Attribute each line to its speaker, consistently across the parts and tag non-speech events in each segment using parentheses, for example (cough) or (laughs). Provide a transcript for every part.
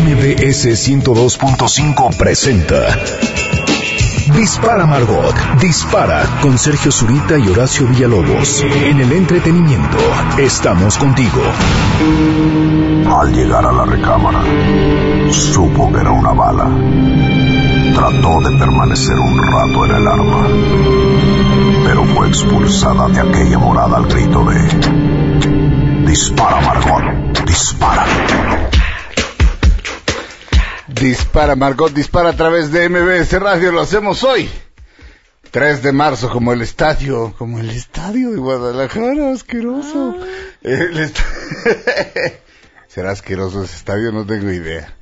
Speaker 1: MBS 102.5 presenta Dispara Margot, dispara con Sergio Zurita y Horacio Villalobos. En el entretenimiento, estamos contigo.
Speaker 2: Al llegar a la recámara, supo que era una bala. Trató de permanecer un rato en el arma, pero fue expulsada de aquella morada al grito de... Dispara, Margot, dispara.
Speaker 3: Dispara, Margot, dispara a través de MBS Radio. Lo hacemos hoy. 3 de marzo, como el estadio, como el estadio de Guadalajara, asqueroso. El est- (laughs) ¿Será asqueroso ese estadio? No tengo idea.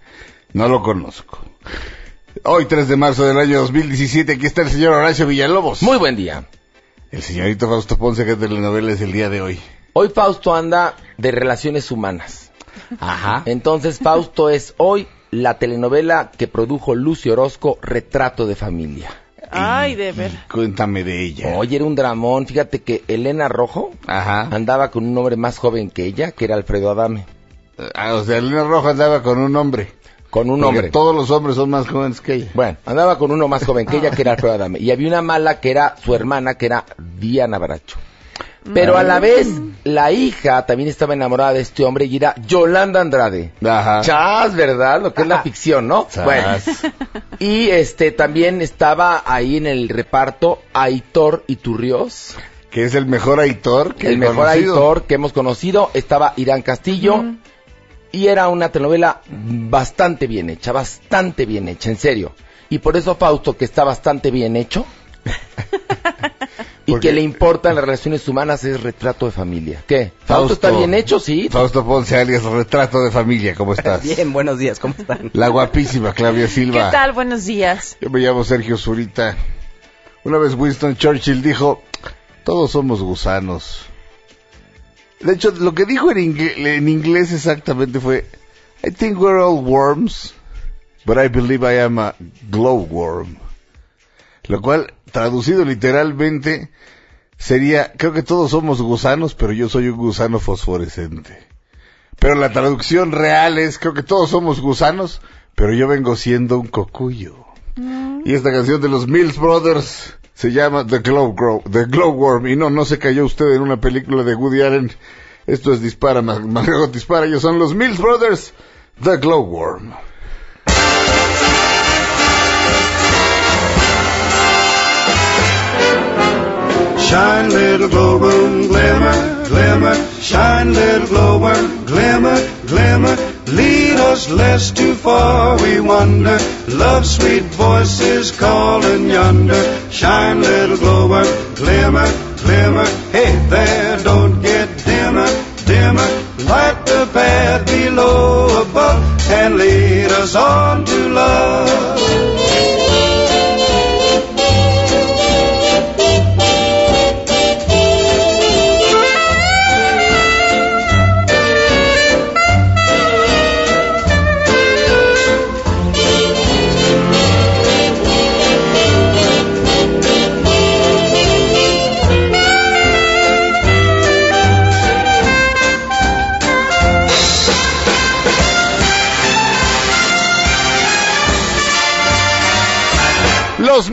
Speaker 3: No lo conozco. Hoy, 3 de marzo del año 2017, aquí está el señor Horacio Villalobos.
Speaker 4: Muy buen día.
Speaker 3: El señorito Fausto Ponce, que telenovela es el día de hoy.
Speaker 4: Hoy Fausto anda de relaciones humanas.
Speaker 3: Ajá.
Speaker 4: Entonces Fausto es hoy la telenovela que produjo Lucio Orozco, Retrato de Familia.
Speaker 5: Ay, de ver.
Speaker 3: Cuéntame de ella.
Speaker 4: Oye, era un dramón. Fíjate que Elena Rojo
Speaker 3: Ajá.
Speaker 4: andaba con un hombre más joven que ella, que era Alfredo Adame.
Speaker 3: Ah, o sea, Elena Rojo andaba con un hombre.
Speaker 4: Con un
Speaker 3: Porque
Speaker 4: hombre.
Speaker 3: Todos los hombres son más jóvenes que ella.
Speaker 4: Bueno, andaba con uno más joven que ella, que era Alfredo Adame. Y había una mala que era su hermana, que era Diana Baracho. Pero a la vez, la hija también estaba enamorada de este hombre y era Yolanda Andrade.
Speaker 3: Ajá.
Speaker 4: Chas, ¿verdad? Lo que es la ficción, ¿no?
Speaker 3: Chas.
Speaker 4: Bueno. Y este también estaba ahí en el reparto Aitor Iturrios,
Speaker 3: Que es el mejor Aitor que
Speaker 4: el mejor
Speaker 3: conocido.
Speaker 4: Aitor que hemos conocido. Estaba Irán Castillo. Y era una telenovela bastante bien hecha, bastante bien hecha, en serio. Y por eso Fausto, que está bastante bien hecho, (laughs) y
Speaker 3: Porque-
Speaker 4: que le importan las relaciones humanas, es retrato de familia. ¿Qué? ¿Fausto,
Speaker 3: Fausto-
Speaker 4: está bien hecho? Sí.
Speaker 3: Fausto Ponce, alias Retrato de Familia, ¿cómo (laughs) estás?
Speaker 6: Bien, buenos días, ¿cómo están?
Speaker 3: La guapísima Claudia (laughs)
Speaker 5: ¿Qué
Speaker 3: Silva.
Speaker 5: tal? Buenos días.
Speaker 3: Yo me llamo Sergio Zurita. Una vez Winston Churchill dijo, todos somos gusanos. De hecho, lo que dijo en, ingle- en inglés exactamente fue, I think we're all worms, but I believe I am a glowworm. Lo cual, traducido literalmente, sería, creo que todos somos gusanos, pero yo soy un gusano fosforescente. Pero la traducción real es, creo que todos somos gusanos, pero yo vengo siendo un cocuyo. Y esta canción de los Mills Brothers se llama The Glow Grow, The Glowworm. Y no, no se cayó usted en una película de Woody Allen. Esto es Dispara, Ma- Margot Dispara. Ellos son los Mills Brothers, The Glowworm.
Speaker 7: Shine, little glowworm, glimmer, glimmer. Shine, little glowworm, glimmer, glimmer. Lead us lest too far we wander. Love sweet voices calling yonder. Shine, little glowworm, glimmer, glimmer. Hey there, don't get dimmer, dimmer. Light the path below, above, and lead us on to love.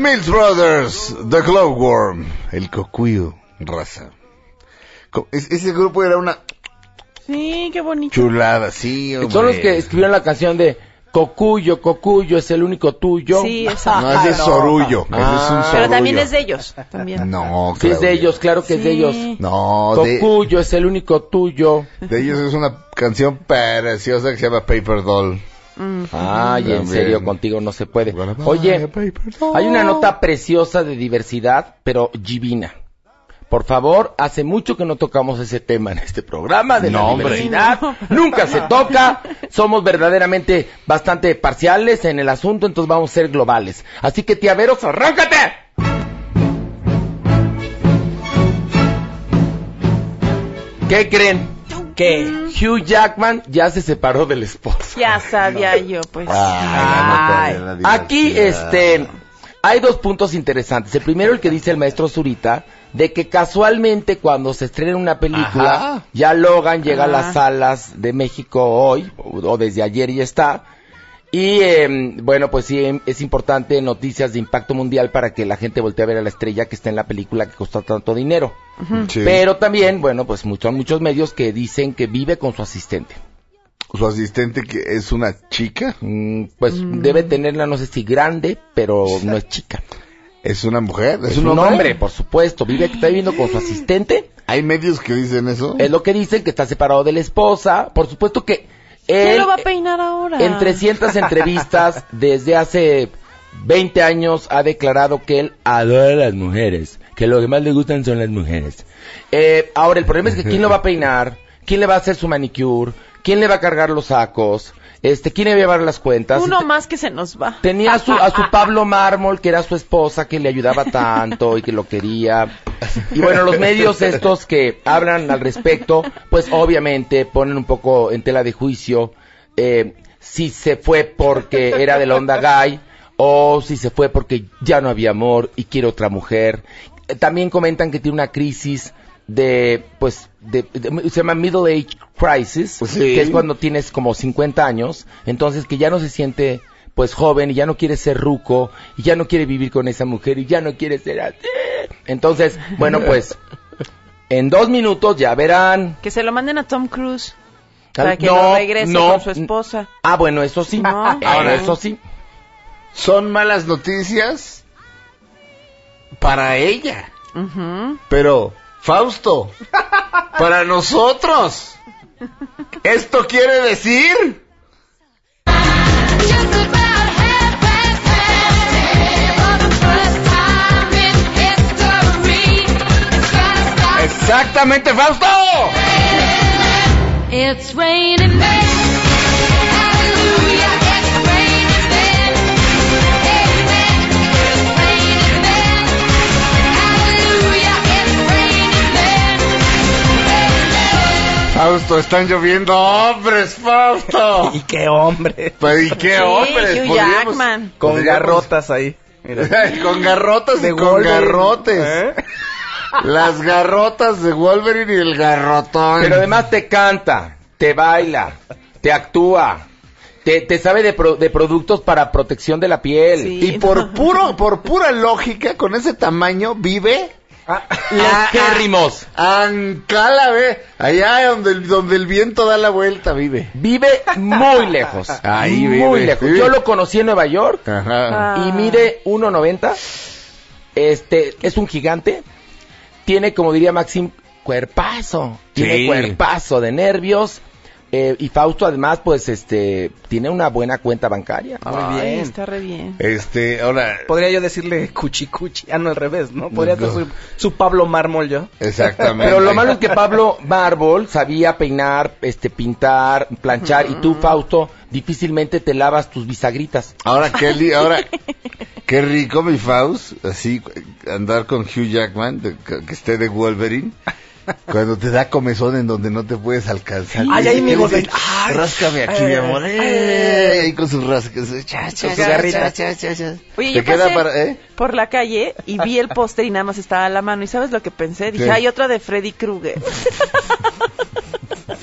Speaker 3: Mills Brothers, The Glowworm. El cocuyo, raza. Es- ese grupo era una
Speaker 5: Sí, qué bonito.
Speaker 3: chulada, sí, hombre.
Speaker 4: Son los que escribieron la canción de Cocuyo, Cocuyo es el único tuyo.
Speaker 5: Sí, exacto.
Speaker 3: No, ese es Sorullo.
Speaker 4: Ah.
Speaker 3: ese es un
Speaker 5: Pero también
Speaker 3: sorullo.
Speaker 5: es de ellos. También.
Speaker 3: No,
Speaker 4: Sí, es de ellos, claro que es de
Speaker 5: Sí.
Speaker 4: ellos.
Speaker 3: No, de,
Speaker 4: Cocuyo es el único tuyo.
Speaker 3: de ellos es una canción preciosa que se llama Paper Doll.
Speaker 4: Ay, en serio, contigo no se puede. Oye, hay una nota preciosa de diversidad, pero divina. Por favor, hace mucho que no tocamos ese tema en este programa de la
Speaker 3: No,
Speaker 4: diversidad. Nunca se toca. Somos verdaderamente bastante parciales en el asunto, entonces vamos a ser globales. Así que, tía Veros, arráncate. ¿Qué creen?
Speaker 6: ¿Qué?
Speaker 4: Hugh Jackman ya se separó del esposo.
Speaker 5: Ya sabía yo, pues.
Speaker 3: Ay, no, no, no,
Speaker 4: Aquí, este, hay dos puntos interesantes. El primero, el que dice el maestro Zurita, de que casualmente cuando se estrena una película,
Speaker 3: Ajá.
Speaker 4: ya Logan llega a
Speaker 5: Ah.
Speaker 4: las salas de México hoy, o, o desde ayer ya está. Y em, bueno, pues sí, em, es importante noticias de impacto mundial para que la gente voltee a ver a la estrella que está en la película que costó tanto dinero.
Speaker 3: Sí.
Speaker 4: Pero también, bueno, pues muchos, muchos medios que dicen que vive con su asistente.
Speaker 3: Su asistente que es una chica,
Speaker 4: Mm, pues debe tenerla, no sé si grande, pero no es chica.
Speaker 3: es una mujer, es,
Speaker 4: Es un hombre, por supuesto. Vive, está viviendo con su asistente.
Speaker 3: Hay medios que dicen eso.
Speaker 4: Es lo que dicen, que está separado de la esposa. Por supuesto que
Speaker 5: ¿Quién lo va a peinar ahora?
Speaker 4: en 300 entrevistas (laughs) desde hace 20 años, ha declarado que él adora a las mujeres. Que lo que más le gustan son las mujeres. Eh, ahora, el problema es que ¿quién lo va a peinar? ¿Quién le va a hacer su manicure? ¿Quién le va a cargar los sacos? Este, ¿quién le va a llevar las cuentas?
Speaker 5: Uno
Speaker 4: Este-
Speaker 5: más que se nos va.
Speaker 4: Tenía a su, a su (laughs) Pablo Mármol, que era su esposa, que le ayudaba tanto y que lo quería. Y bueno, los medios estos que hablan al respecto, pues obviamente ponen un poco en tela de juicio eh, si se fue porque era de la onda gay o si se fue porque ya no había amor y quiere otra mujer. Eh, También comentan que tiene una crisis de, pues, de, de- se llama Middle Age Crisis,
Speaker 3: Sí.
Speaker 4: que es cuando tienes como 50 años, entonces que ya no se siente pues joven y ya no quiere ser ruco y ya no quiere vivir con esa mujer y ya no quiere ser así. Entonces, bueno, pues (laughs) en dos minutos ya verán.
Speaker 5: Que se lo manden a Tom Cruise. Para que
Speaker 4: No,
Speaker 5: lo regrese
Speaker 4: no.
Speaker 5: con su esposa.
Speaker 4: Ah, bueno, eso sí.
Speaker 5: No.
Speaker 4: Ahora, eso sí.
Speaker 3: Son malas noticias para ella. Pero, Fausto, (laughs) para nosotros, ¿esto quiere decir?
Speaker 4: Exactamente, Fausto.
Speaker 8: It's raining
Speaker 3: Fausto, están lloviendo hombres, Fausto. (laughs)
Speaker 6: ¿Y qué hombre?
Speaker 3: Pues, ¿Y qué
Speaker 5: Sí,
Speaker 3: hombres?
Speaker 5: Hugh
Speaker 3: Podríamos-
Speaker 5: Jackman.
Speaker 6: Con
Speaker 3: podríamos-
Speaker 6: garrotas ahí. Mira. (laughs)
Speaker 3: con garrotas y
Speaker 6: De
Speaker 3: con
Speaker 6: Wolverine,
Speaker 3: garrotes.
Speaker 6: ¿eh? (laughs)
Speaker 3: Las garrotas de Wolverine y el garrotón.
Speaker 4: Pero además te canta, te baila, te actúa, te, te sabe de, pro- de productos para protección de la piel.
Speaker 5: Sí.
Speaker 3: Y por puro, por pura lógica, con ese tamaño, vive
Speaker 4: Los quérrimos.
Speaker 3: Ancala, ve. Allá donde el, donde el viento da la vuelta, vive.
Speaker 4: Vive muy lejos.
Speaker 3: Ahí
Speaker 4: muy lejos.
Speaker 3: vive.
Speaker 4: Yo lo conocí en Nueva York
Speaker 3: Ajá.
Speaker 5: Ah.
Speaker 4: y mide 1.90. Este, es un gigante. Tiene, como diría Maxim, cuerpazo. Tiene
Speaker 3: Sí.
Speaker 4: cuerpazo de nervios. Eh, y Fausto además, pues, este, tiene una buena cuenta bancaria.
Speaker 6: Muy
Speaker 5: Ay,
Speaker 6: bien.
Speaker 5: está re bien.
Speaker 3: Este, ahora.
Speaker 6: Podría yo decirle cuchi cuchi. Ah, no, al revés, ¿no? Podría
Speaker 3: No.
Speaker 6: ser su, su Pablo Mármol yo.
Speaker 3: Exactamente.
Speaker 4: Pero lo malo es que Pablo Marble sabía peinar, este, pintar, planchar, y tú, Fausto, difícilmente te lavas tus bisagritas.
Speaker 3: Ahora, li- ahora, (laughs) qué rico mi Faust, así, andar con Hugh Jackman, de- que que esté de Wolverine, cuando te da comezón en donde no te puedes alcanzar.
Speaker 6: Ay, ay, mi. Ay.
Speaker 3: Ráscame aquí,
Speaker 6: Ay,
Speaker 3: mi amor.
Speaker 6: ay,
Speaker 3: ahí con sus rascas. Cha, cha,
Speaker 6: Con su
Speaker 3: cha,
Speaker 6: garrita.
Speaker 3: cha, cha, cha.
Speaker 5: Oye,
Speaker 3: Te
Speaker 5: yo
Speaker 3: queda
Speaker 5: pasé
Speaker 3: para, ¿eh?
Speaker 5: por la calle y vi el póster y nada más estaba a la mano. ¿Y sabes lo que pensé? Dije,
Speaker 3: ¿Qué?
Speaker 5: hay otra de Freddy Krueger. (laughs)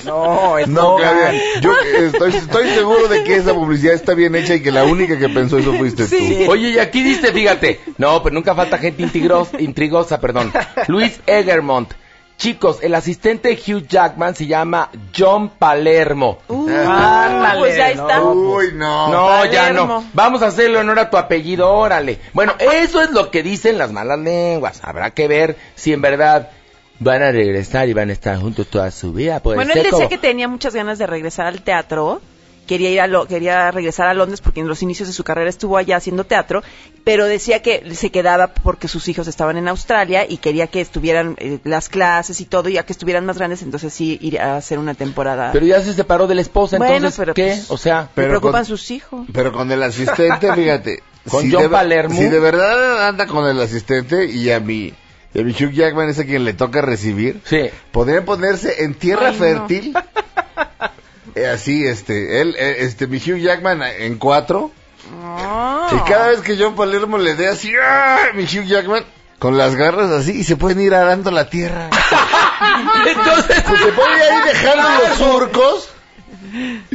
Speaker 6: No, es
Speaker 3: No. Claudia, yo estoy, estoy seguro de que esa publicidad está bien hecha y que la única que pensó eso fuiste
Speaker 5: Sí.
Speaker 3: tú.
Speaker 4: Oye, y aquí dice, fíjate, no, pero nunca falta gente intrigos- intrigosa, perdón. Luis Egermont. Chicos, el asistente de Hugh Jackman se llama John Palermo.
Speaker 5: Uh,
Speaker 6: Ándale,
Speaker 5: pues ya está.
Speaker 6: no.
Speaker 3: Uy, no.
Speaker 4: No, ya no. Vamos a hacerle honor a tu apellido, órale. Bueno, eso es lo que dicen las malas lenguas. Habrá que ver si en verdad van a regresar y van a estar juntos toda su vida. Puede
Speaker 5: Bueno,
Speaker 4: ser
Speaker 5: él decía
Speaker 4: como-
Speaker 5: que tenía muchas ganas de regresar al teatro quería ir a lo, quería regresar a Londres porque en los inicios de su carrera estuvo allá haciendo teatro, pero decía que se quedaba porque sus hijos estaban en Australia y quería que estuvieran eh, las clases y todo, y ya que estuvieran más grandes, entonces sí ir a hacer una temporada.
Speaker 4: Pero ya se separó de la esposa,
Speaker 5: Bueno,
Speaker 4: entonces,
Speaker 5: pero
Speaker 4: ¿qué?
Speaker 5: pues-
Speaker 4: O sea,
Speaker 5: Me
Speaker 3: pero
Speaker 5: preocupan
Speaker 3: con-
Speaker 5: sus hijos.
Speaker 3: Pero con el asistente, (laughs) fíjate.
Speaker 4: Con John
Speaker 3: de,
Speaker 4: Palermo.
Speaker 3: Si de verdad anda con el asistente y a mi, y a mi Hugh Jackman es a quien le toca recibir,
Speaker 4: sí.
Speaker 3: podrían ponerse en tierra
Speaker 5: Ay,
Speaker 3: fértil. (laughs) así, este, él, eh, este, mi Hugh Jackman en cuatro.
Speaker 5: Ah.
Speaker 3: Y cada vez que John Palermo le dé así, ¡ah! mi Hugh Jackman, con las garras así, y se pueden ir arando la tierra. (laughs)
Speaker 4: Entonces,
Speaker 3: Pues se puede ir dejando los surcos.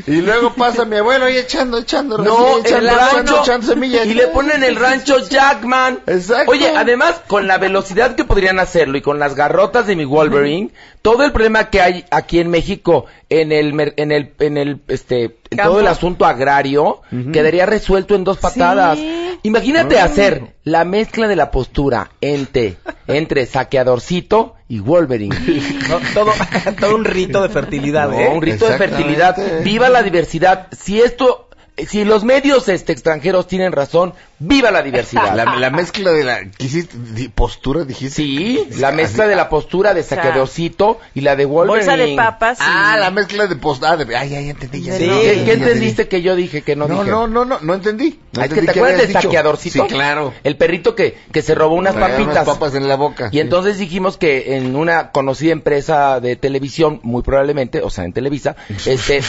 Speaker 3: Y luego pasa mi abuelo ahí echando, echando,
Speaker 4: No,
Speaker 3: recién
Speaker 4: el
Speaker 3: echando, echando,
Speaker 4: rancho.
Speaker 3: echando semillas.
Speaker 4: Y le ponen el rancho Jackman.
Speaker 3: Exacto.
Speaker 4: Oye, además, con la velocidad que podrían hacerlo y con las garrotas de mi Wolverine, todo el problema que hay aquí en México en el, mer- en el, en el, este, en todo el asunto agrario, quedaría resuelto en dos patadas.
Speaker 5: Sí.
Speaker 4: Imagínate hacer la mezcla de la postura entre, entre saqueadorcito y Wolverine. (laughs)
Speaker 6: No, todo, (laughs) todo un rito de fertilidad,
Speaker 4: No,
Speaker 6: ¿eh?
Speaker 4: un rito de fertilidad. Viva la diversidad. Si esto, si los medios este, extranjeros tienen razón, viva la diversidad.
Speaker 3: La, la mezcla de la, ¿qué hiciste? Di- ¿Postura dijiste?
Speaker 4: Sí, la mezcla de la postura de saqueadorcito y la de Wolverine.
Speaker 5: Bolsa de papas. y-
Speaker 3: Ah, la mezcla de postura. Ah, de, ay, ay, ya entendí, ya
Speaker 6: Sí.
Speaker 3: entendí,
Speaker 4: ¿Qué,
Speaker 3: ya
Speaker 4: qué
Speaker 3: entendí.
Speaker 4: entendiste que yo dije que no,
Speaker 3: No,
Speaker 4: dije?
Speaker 3: no, no, no, no entendí. No
Speaker 4: Ah, es que te acuerdas del saqueadorcito.
Speaker 3: Sí, claro.
Speaker 4: El perrito que, que se robó unas
Speaker 3: Traía
Speaker 4: papitas.
Speaker 3: unas papas en la boca.
Speaker 4: Y entonces dijimos que en una conocida empresa de televisión, muy probablemente, o sea, en Televisa, (laughs) este,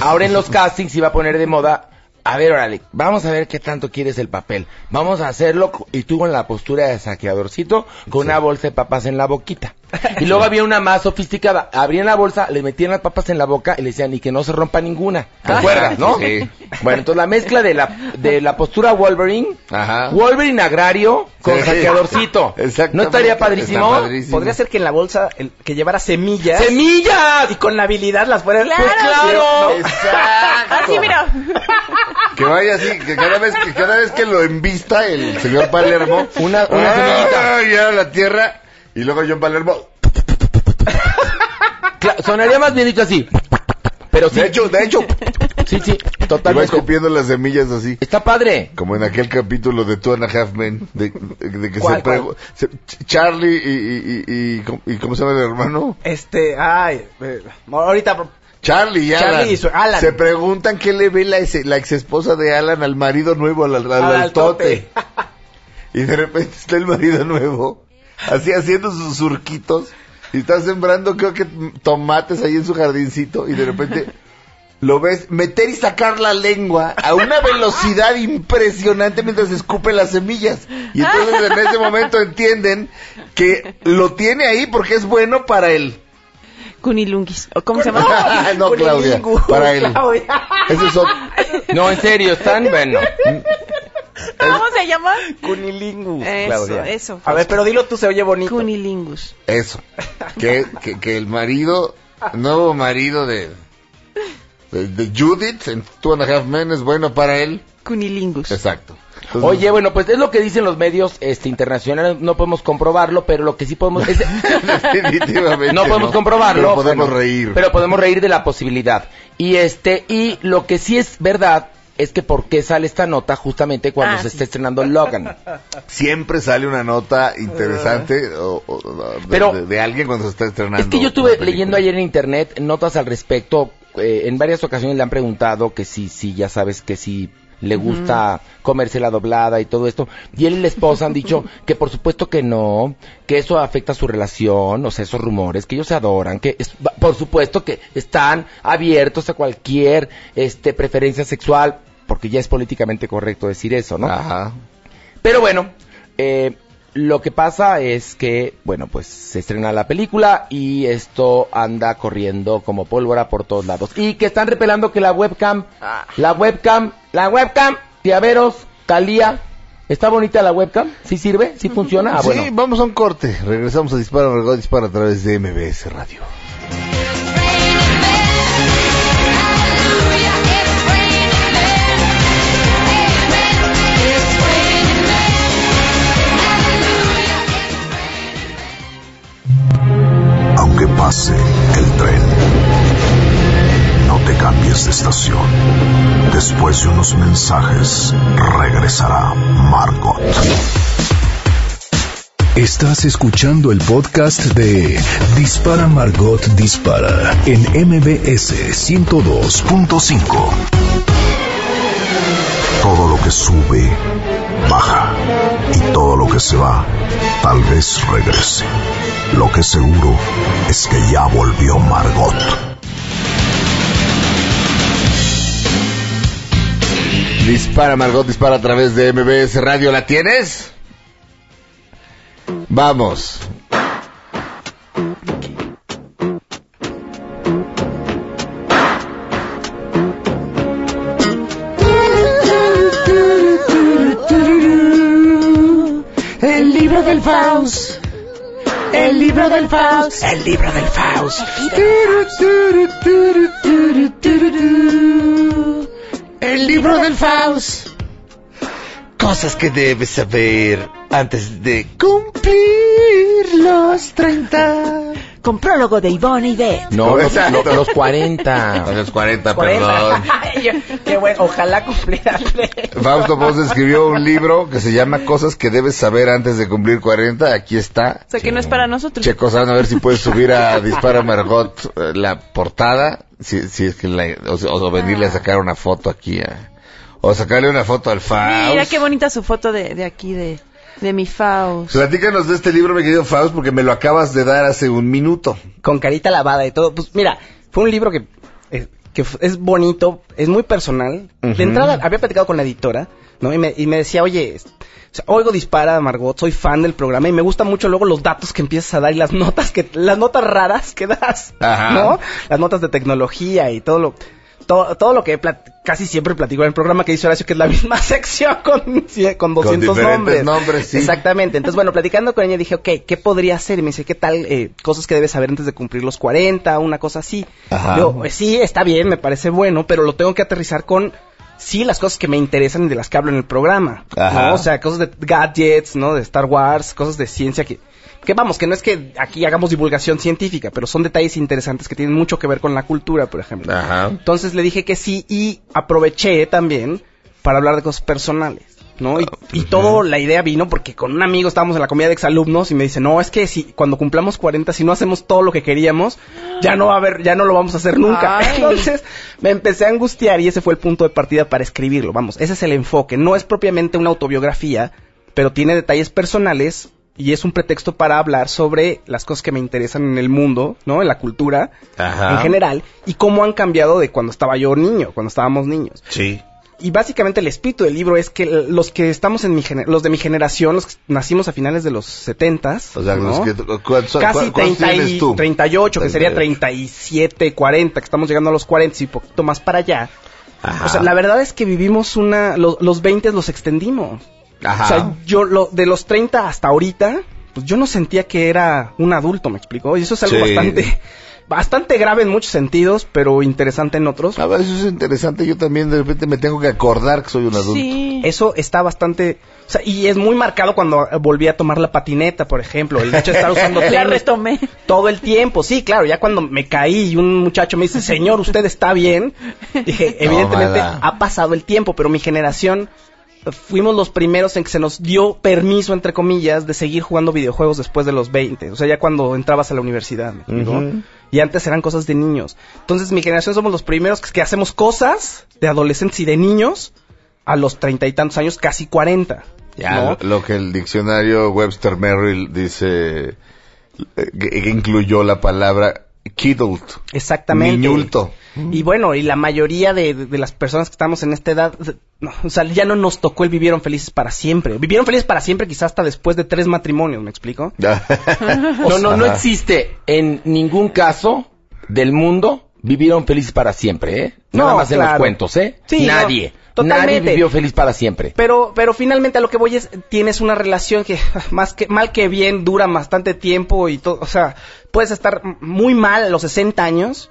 Speaker 4: ahora en los castings iba a poner de moda, a ver, órale, vamos a ver qué tanto quieres el papel. Vamos a hacerlo, y tú con la postura de saqueadorcito, con una bolsa de papas en la boquita. Y luego había una más sofisticada, abrían la bolsa, le metían las papas en la boca y le decían, y que no se rompa ninguna. ¿Te
Speaker 3: Ajá,
Speaker 4: acuerdas, no?
Speaker 3: sí.
Speaker 4: Bueno, entonces la mezcla de la, de la postura Wolverine,
Speaker 3: Ajá.
Speaker 4: Wolverine agrario con
Speaker 3: Sí.
Speaker 4: saqueadorcito. (laughs)
Speaker 3: Exactamente.
Speaker 4: ¿No estaría padrísimo?
Speaker 3: Está padrísimo.
Speaker 6: Podría ser que en la bolsa el- que llevara semillas.
Speaker 4: ¡Semillas!
Speaker 6: Y con la habilidad las fuera.
Speaker 5: Claro.
Speaker 4: Pues claro.
Speaker 3: Exacto.
Speaker 5: Así, mira.
Speaker 3: Que vaya así, que cada vez que cada vez que lo embista el señor Palermo,
Speaker 4: Una- una semillita.
Speaker 3: y a la tierra y luego John Palermo,
Speaker 4: Cla- sonaría más bien dicho así. Pero sí.
Speaker 3: de hecho, de hecho,
Speaker 4: Sí, sí,
Speaker 3: y va
Speaker 4: totalmente.
Speaker 3: escupiendo las semillas así.
Speaker 4: Está padre.
Speaker 3: Como en aquel capítulo de Two and a Half Men, de, que
Speaker 6: ¿Cuál,
Speaker 3: se, Ch- Charlie y, y, y, y, ¿cómo- y ¿cómo se llama el hermano?
Speaker 6: Este, ay. eh, ahorita.
Speaker 3: Charlie y Alan,
Speaker 6: Charlie y su- Alan.
Speaker 3: se preguntan qué le ve la, ex- la ex esposa de Alan al marido nuevo, al, al, al
Speaker 6: Al
Speaker 3: altote.
Speaker 6: altote. (laughs)
Speaker 3: Y de repente está el marido nuevo, así haciendo sus surquitos, y está sembrando creo que tomates ahí en su jardincito, y de repente lo ves meter y sacar la lengua a una velocidad impresionante mientras escupe las semillas. Y entonces en ese momento entienden que lo tiene ahí porque es bueno para él.
Speaker 5: Cunilunguis. ¿O ¿Cómo se llama? (laughs)
Speaker 3: no, Claudia, para él.
Speaker 6: Claudia. (laughs)
Speaker 3: Ese es otro.
Speaker 4: No, en serio, están, bueno.
Speaker 5: ¿Cómo se llama?
Speaker 6: Cunilingus,
Speaker 5: Eso,
Speaker 6: Claudia.
Speaker 5: eso.
Speaker 6: A ver, pero dilo tú, se oye bonito.
Speaker 5: Cunilingus.
Speaker 3: Eso. Que, que, que el marido, nuevo marido de, de, de Judith en Two and a Half Men es bueno para él.
Speaker 5: Cunilingus.
Speaker 3: Exacto. Entonces,
Speaker 4: Oye, bueno, pues es lo que dicen los medios este, internacionales, no podemos comprobarlo, pero lo que sí podemos... es- (laughs)
Speaker 3: definitivamente.
Speaker 4: no podemos comprobarlo.
Speaker 3: Pero podemos
Speaker 4: bueno,
Speaker 3: reír.
Speaker 4: Pero podemos reír de la posibilidad. Y este, y lo que sí es verdad es que por qué sale esta nota justamente cuando
Speaker 5: Ah,
Speaker 4: se
Speaker 5: sí.
Speaker 4: está estrenando Logan. (laughs)
Speaker 3: Siempre sale una nota interesante o- o- de,
Speaker 4: Pero-
Speaker 3: de- de alguien cuando se está estrenando.
Speaker 4: Es que yo estuve leyendo ayer en internet notas al respecto. eh, en varias ocasiones le han preguntado que si, si ya sabes que si le gusta comerse la doblada y todo esto. Y él y la esposa han dicho (laughs) que por supuesto que no, que eso afecta su relación, o sea, esos rumores, que ellos se adoran, que es- por supuesto que están abiertos a cualquier este preferencia sexual, porque ya es políticamente correcto decir eso, ¿no?
Speaker 3: Ajá.
Speaker 4: Pero bueno, eh, lo que pasa es que, bueno, pues se estrena la película y esto anda corriendo como pólvora por todos lados. Y que están repelando que la webcam, la webcam, la webcam, Tiaveros, Talía, ¿está bonita la webcam? ¿Sí sirve? ¿Sí funciona? Ah, bueno.
Speaker 3: Sí, vamos a un corte. Regresamos a Dispara, Dispara a través de MBS Radio.
Speaker 2: El tren, no te cambies de estación. Después de unos mensajes, regresará Margot.
Speaker 1: Estás escuchando el podcast de Dispara Margot Dispara en MBS 102.5.
Speaker 2: Todo lo que sube, baja. Y todo lo que se va, tal vez regrese. Lo que seguro es que ya volvió Margot.
Speaker 3: Dispara, Margot, dispara a través de MBS Radio. ¿La tienes? Vamos.
Speaker 6: Libro del Faust. El libro del Faust. El libro del Faust. El libro del Faust. Cosas que debes saber antes de cumplir los 30.
Speaker 5: Con prólogo de Ivonne y de...
Speaker 4: No, los, los- los 40.
Speaker 3: A los 40, perdón. (laughs)
Speaker 6: Qué bueno, ojalá cumpliera.
Speaker 3: Fausto Ponce escribió un libro que se llama Cosas que debes saber antes de cumplir 40. Aquí está.
Speaker 5: O sea, que no es para nosotros.
Speaker 3: Checo, San, a ver si puedes subir a Dispara Margot eh, la portada. Si, si es que la- o, o venirle a sacar una foto aquí. a- o sacarle una foto al Faust.
Speaker 5: Mira qué bonita su foto de, de aquí, de, de mi Faust.
Speaker 3: Platícanos de este libro, mi querido Faust, porque me lo acabas de dar hace un minuto.
Speaker 6: Con carita lavada y todo. Pues mira, fue un libro que, eh, que es bonito, es muy personal. De entrada, había platicado con la editora, ¿no? Y me, y me decía, oye, o sea, oigo Dispara, Margot, soy fan del programa y me gustan mucho luego los datos que empiezas a dar y las notas que, las notas raras que das,
Speaker 3: Ajá.
Speaker 6: ¿no? Las notas de tecnología y todo lo, todo, todo lo que casi siempre platico en el programa que dice Horacio, que es la (laughs) misma sección con, con 200
Speaker 3: diferentes
Speaker 6: nombres.
Speaker 3: nombres, sí.
Speaker 6: Exactamente. Entonces, bueno, platicando con ella dije, ok, ¿qué podría hacer? Y me dice, ¿qué tal? eh, cosas que debes saber antes de cumplir los 40, una cosa así.
Speaker 3: Ajá.
Speaker 6: Yo, pues, sí, está bien, me parece bueno, pero lo tengo que aterrizar con, sí, las cosas que me interesan y de las que hablo en el programa.
Speaker 3: Ajá.
Speaker 6: ¿no? O sea, cosas de gadgets, ¿no? De Star Wars, cosas de ciencia que... Que vamos, que no es que aquí hagamos divulgación científica, pero son detalles interesantes que tienen mucho que ver con la cultura, por ejemplo.
Speaker 3: Ajá.
Speaker 6: Entonces le dije que sí y aproveché también para hablar de cosas personales. ¿No? Y, y todo la idea vino porque con un amigo estábamos en la comida de exalumnos y me dice, no, es que si cuando cumplamos 40, si no hacemos todo lo que queríamos, ya no va a haber, ya no lo vamos a hacer nunca.
Speaker 5: Ay. (laughs)
Speaker 6: Entonces me empecé a angustiar y ese fue el punto de partida para escribirlo. Vamos, ese es el enfoque. No es propiamente una autobiografía, pero tiene detalles personales y es un pretexto para hablar sobre las cosas que me interesan en el mundo, ¿no? En la cultura
Speaker 3: Ajá.
Speaker 6: en general y cómo han cambiado de cuando estaba yo niño, cuando estábamos niños.
Speaker 3: Sí.
Speaker 6: Y básicamente el espíritu del libro es que los que estamos en mi los de mi generación, los que nacimos a finales de los setentas,
Speaker 3: O sea,
Speaker 6: ¿no?
Speaker 3: los que, ¿cu- cuántos-
Speaker 6: casi
Speaker 3: cu- cuántos
Speaker 6: 30 y-
Speaker 3: tú?
Speaker 6: 38, que sería
Speaker 3: 38.
Speaker 6: 37, 40, que estamos llegando a los 40 y poquito más para allá.
Speaker 3: Ajá.
Speaker 6: O sea, la verdad es que vivimos una lo- los 20 los extendimos.
Speaker 3: Ajá.
Speaker 6: O sea, yo lo, de los 30 hasta ahorita, pues yo no sentía que era un adulto, me explicó. Y eso es algo
Speaker 3: Sí.
Speaker 6: bastante, bastante grave en muchos sentidos, pero interesante en otros.
Speaker 3: A ver, eso es interesante. Yo también de repente me tengo que acordar que soy un adulto.
Speaker 5: Sí.
Speaker 6: Eso está bastante, o sea, y es muy marcado cuando eh, volví a tomar la patineta, por ejemplo, el hecho de estar usando (laughs)
Speaker 5: La retomé.
Speaker 6: todo el tiempo. Sí, claro, ya cuando me caí y un muchacho me dice, "Señor, usted está bien." Dije, evidentemente ha pasado el tiempo, pero mi generación fuimos los primeros en que se nos dio permiso, entre comillas, de seguir jugando videojuegos después de los 20. O sea, ya cuando entrabas a la universidad, ¿me explico? Y antes eran cosas de niños. Entonces, mi generación somos los primeros que, que hacemos cosas de adolescentes y de niños a los treinta y tantos años, casi cuarenta.
Speaker 3: Ya,
Speaker 6: ¿no?
Speaker 3: lo, lo que el diccionario Webster Merrill dice, eh, que incluyó la palabra kidult.
Speaker 6: Exactamente.
Speaker 3: Niñulto.
Speaker 6: Y bueno, y la mayoría de, de- las personas que estamos en esta edad, no, o sea, ya no nos tocó el vivieron felices para siempre. Vivieron felices para siempre quizás hasta después de tres matrimonios, ¿me explico? (laughs)
Speaker 4: No, no, no existe en ningún caso del mundo vivieron felices para siempre, ¿eh?
Speaker 6: No,
Speaker 4: Nada más en los cuentos, ¿eh?
Speaker 6: Sí,
Speaker 4: Nadie.
Speaker 6: no, totalmente.
Speaker 4: Nadie vivió feliz para siempre.
Speaker 6: Pero, pero finalmente a lo que voy es, tienes una relación que (laughs) más que mal que bien dura bastante tiempo y todo, o sea, puedes estar muy mal a los 60 años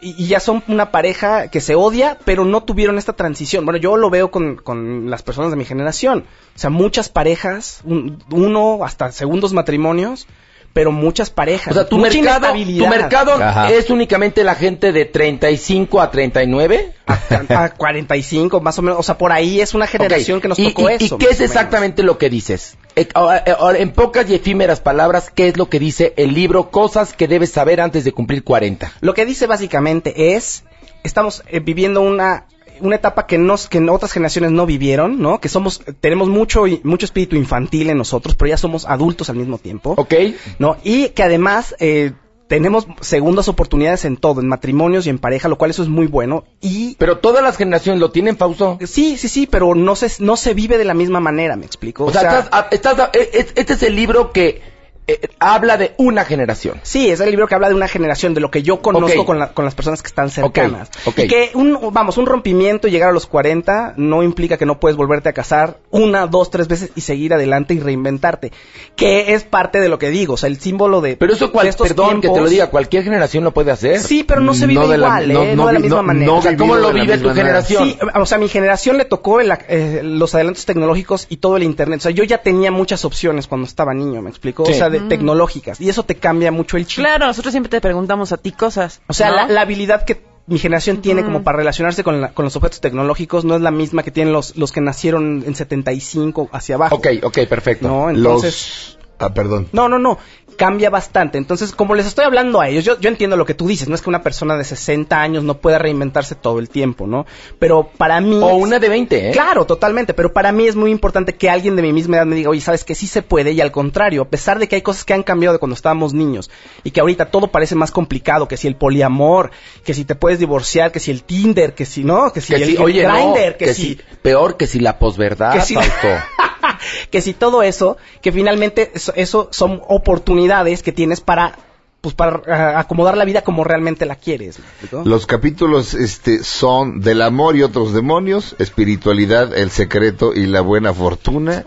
Speaker 6: y, y ya son una pareja que se odia, pero no tuvieron esta transición. Bueno, yo lo veo con, con las personas de mi generación. O sea, muchas parejas, un- uno hasta segundos matrimonios, pero muchas parejas.
Speaker 4: O sea, tu
Speaker 6: mucha
Speaker 4: mercado, tu mercado
Speaker 3: Ajá.
Speaker 4: es únicamente la gente de 35 a 39.
Speaker 6: a 45 (laughs) más o menos, o sea, por ahí es una generación que nos
Speaker 4: ¿Y-
Speaker 6: tocó
Speaker 4: y,
Speaker 6: eso.
Speaker 4: ¿Y qué es exactamente lo que dices? Eh, eh, en pocas y efímeras palabras, ¿qué es lo que dice el libro? Cosas que debes saber antes de cumplir 40.
Speaker 6: Lo que dice básicamente es, estamos eh, viviendo una una etapa que nos que otras generaciones no vivieron, ¿no? Que somos tenemos mucho mucho espíritu infantil en nosotros, pero ya somos adultos al mismo tiempo,
Speaker 4: ¿Ok?
Speaker 6: ¿no? Y que además eh, tenemos segundas oportunidades en todo, en matrimonios y en pareja, lo cual eso es muy bueno y
Speaker 4: Pero todas las generaciones lo tienen, Fausto.
Speaker 6: sí, sí, sí, pero no se no se vive de la misma manera, me explico.
Speaker 4: O sea, estás, ah, estás- eh, este es el libro que eh, habla de una generación.
Speaker 6: Sí, es el libro que habla de una generación, de lo que yo conozco con, la- con las personas que están cercanas. Y que, un, vamos, un rompimiento y llegar a los 40 no implica que no puedes volverte a casar una, dos, tres veces y seguir adelante y reinventarte. Que es parte de lo que digo, o sea, el símbolo de.
Speaker 4: Pero eso, cual,
Speaker 6: de estos
Speaker 4: perdón que te lo
Speaker 6: tiempos-
Speaker 4: diga, cualquier generación lo puede hacer.
Speaker 6: Sí, pero no se vive
Speaker 3: No de la-
Speaker 6: igual,
Speaker 3: no-
Speaker 6: ¿eh?
Speaker 3: no
Speaker 6: No, de la misma
Speaker 3: no-
Speaker 6: manera.
Speaker 3: no
Speaker 4: O sea, ¿cómo lo
Speaker 3: la
Speaker 4: vive tu generación?
Speaker 6: Sí, o sea, a mi generación le tocó el eh, los adelantos tecnológicos y todo el internet. O sea, yo ya tenía muchas opciones cuando estaba niño, ¿me explico?
Speaker 4: Sí.
Speaker 6: O sea, de tecnológicas. Y eso te cambia mucho el chip.
Speaker 5: Claro, nosotros siempre te preguntamos a ti cosas.
Speaker 6: O sea,
Speaker 5: ¿no?
Speaker 6: la, la habilidad que mi generación tiene como para relacionarse con, la- con los objetos tecnológicos no es la misma que tienen los, los que nacieron en 75 hacia abajo.
Speaker 4: Ok, ok, perfecto.
Speaker 6: No, entonces...
Speaker 3: Los... Ah, perdón.
Speaker 6: No, no, no. Cambia bastante. Entonces, como les estoy hablando a ellos, yo, yo entiendo lo que tú dices. No es que una persona de 60 años no pueda reinventarse todo el tiempo, ¿no? Pero para mí...
Speaker 4: O una de 20, ¿eh?
Speaker 6: Claro, totalmente, pero para mí es muy importante que alguien de mi misma edad me diga, oye, sabes que sí se puede y al contrario, a pesar de que hay cosas que han cambiado de cuando estábamos niños y que ahorita todo parece más complicado, que si el poliamor, que si te puedes divorciar, que si el Tinder, que si no, que si
Speaker 4: Que
Speaker 6: el,
Speaker 4: si,
Speaker 6: el
Speaker 4: oye, no,
Speaker 6: Grindr, que,
Speaker 4: que
Speaker 6: si...
Speaker 4: si, peor que si la posverdad,
Speaker 6: Que si-. (laughs) (laughs) que si todo eso, que finalmente eso, son oportunidades que tienes para pues para ah, acomodar la vida como realmente la quieres.
Speaker 3: Los capítulos este, son del amor y otros demonios, espiritualidad, el secreto y la buena fortuna,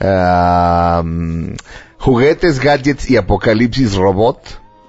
Speaker 3: am, juguetes, gadgets y apocalipsis robot,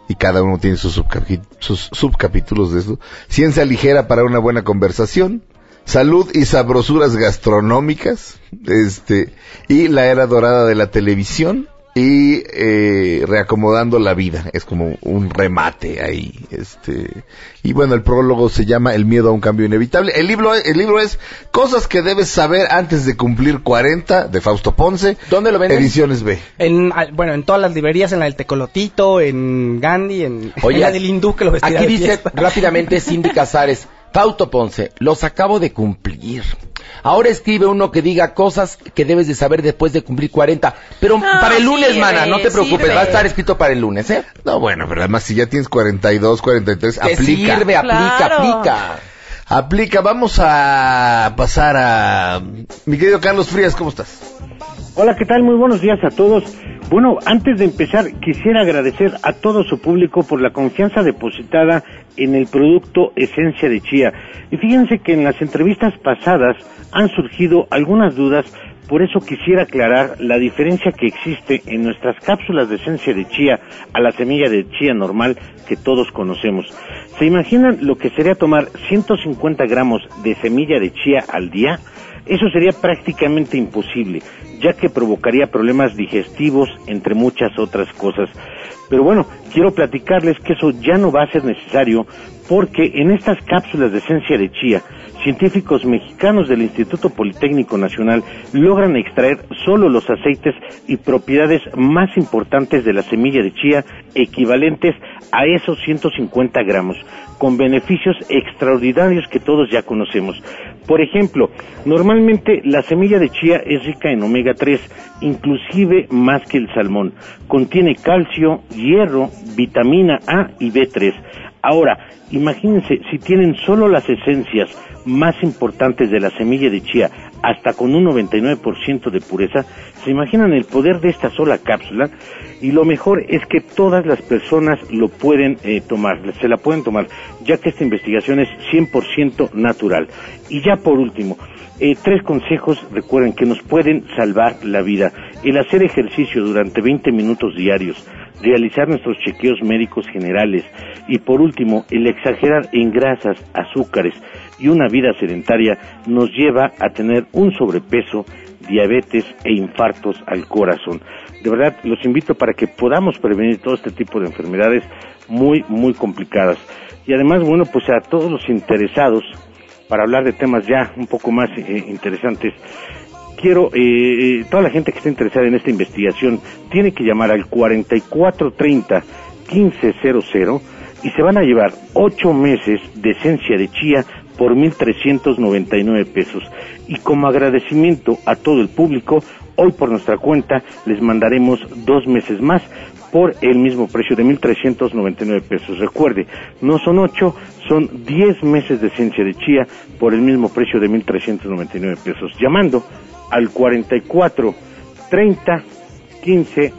Speaker 3: y cada uno tiene sus, subcapi- sus subcapítulos de eso, ciencia ligera para una buena conversación, salud y sabrosuras gastronómicas, este, y la era dorada de la televisión, y eh, reacomodando la vida. Es como un remate ahí este y bueno el prólogo se llama el miedo a un cambio inevitable. El libro el libro es cosas que debes saber antes de cumplir 40 de Fausto Ponce.
Speaker 4: ¿Dónde lo venden?
Speaker 3: ediciones B.
Speaker 6: En, bueno, en todas las librerías, en la del Tecolotito, en Gandhi, en,
Speaker 4: Oye,
Speaker 6: en la del hindú que lo
Speaker 4: Aquí
Speaker 6: de
Speaker 4: dice rápidamente Cindy (laughs) Casares, Fausto Ponce, los acabo de cumplir. Ahora escribe uno que diga cosas que debes de saber después de cumplir 40. Pero para el lunes,
Speaker 5: sirve,
Speaker 4: mana, no te preocupes,
Speaker 5: sirve.
Speaker 4: va a estar escrito para el lunes, ¿eh?
Speaker 3: no bueno pero además si ya tienes 42 43
Speaker 4: Que
Speaker 3: aplica
Speaker 4: sirve, aplica,
Speaker 5: Claro.
Speaker 4: aplica.
Speaker 3: aplica vamos a pasar a mi querido Carlos Frías cómo estás
Speaker 9: Hola, ¿qué tal? Muy buenos días a todos. Bueno, antes de empezar, quisiera agradecer a todo su público por la confianza depositada en el producto Esencia de Chía. Y fíjense que en las entrevistas pasadas han surgido algunas dudas, por eso quisiera aclarar la diferencia que existe en nuestras cápsulas de Esencia de Chía a la semilla de chía normal que todos conocemos. ¿Se imaginan lo que sería tomar 150 gramos de semilla de chía al día? Eso sería prácticamente imposible, ya que provocaría problemas digestivos, entre muchas otras cosas. Pero bueno, quiero platicarles que eso ya no va a ser necesario, porque en estas cápsulas de esencia de chía, científicos mexicanos del Instituto Politécnico Nacional logran extraer solo los aceites y propiedades más importantes de la semilla de chía, equivalentes a esos 150 gramos, con beneficios extraordinarios que todos ya conocemos. Por ejemplo, normalmente la semilla de chía es rica en omega 3, inclusive más que el salmón. Contiene calcio, hierro, vitamina A y B3. Ahora, imagínense si tienen solo las esencias más importantes de la semilla de chía, hasta con un 99% de pureza, ¿se imaginan el poder de esta sola cápsula? Y lo mejor es que todas las personas lo pueden eh, tomar, se la pueden tomar, ya que esta investigación es 100% natural. Y ya por último, eh, tres consejos, recuerden, que nos pueden salvar la vida. El hacer ejercicio durante 20 minutos diarios, realizar nuestros chequeos médicos generales y por último, el exagerar en grasas, azúcares y una vida sedentaria nos lleva a tener un sobrepeso diabetes e infartos al corazón. De verdad, los invito para que podamos prevenir todo este tipo de enfermedades muy, muy complicadas. Y además, bueno, pues a todos los interesados, para hablar de temas ya un poco más eh, interesantes, quiero, eh, eh, toda la gente que esté interesada en esta investigación tiene que llamar al 4430 1500 y se van a llevar ocho meses de esencia de chía por 1.399 pesos. Y como agradecimiento a todo el público, hoy por nuestra cuenta les mandaremos dos meses más por el mismo precio de 1.399 pesos. Recuerde, no son ocho, son 10 meses de esencia de chía por el mismo precio de 1.399 pesos. Llamando al 44 30 15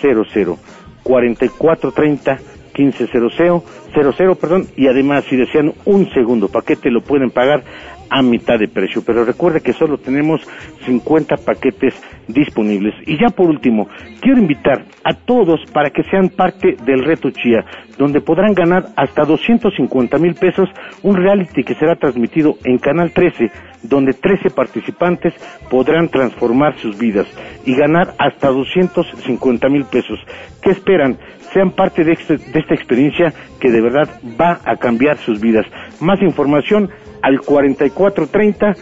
Speaker 9: 00 44 30 15 00 00 perdón y además si desean un segundo paquete lo pueden pagar a mitad de precio pero recuerde que solo tenemos 50 paquetes disponibles y ya por último quiero invitar a todos para que sean parte del reto Chía donde podrán ganar hasta 250 mil pesos un reality que será transmitido en Canal 13 donde 13 participantes podrán transformar sus vidas y ganar hasta 250 mil pesos. ¿Qué esperan? Sean parte de, este- de esta experiencia que de verdad va a cambiar sus vidas. Más información al 4430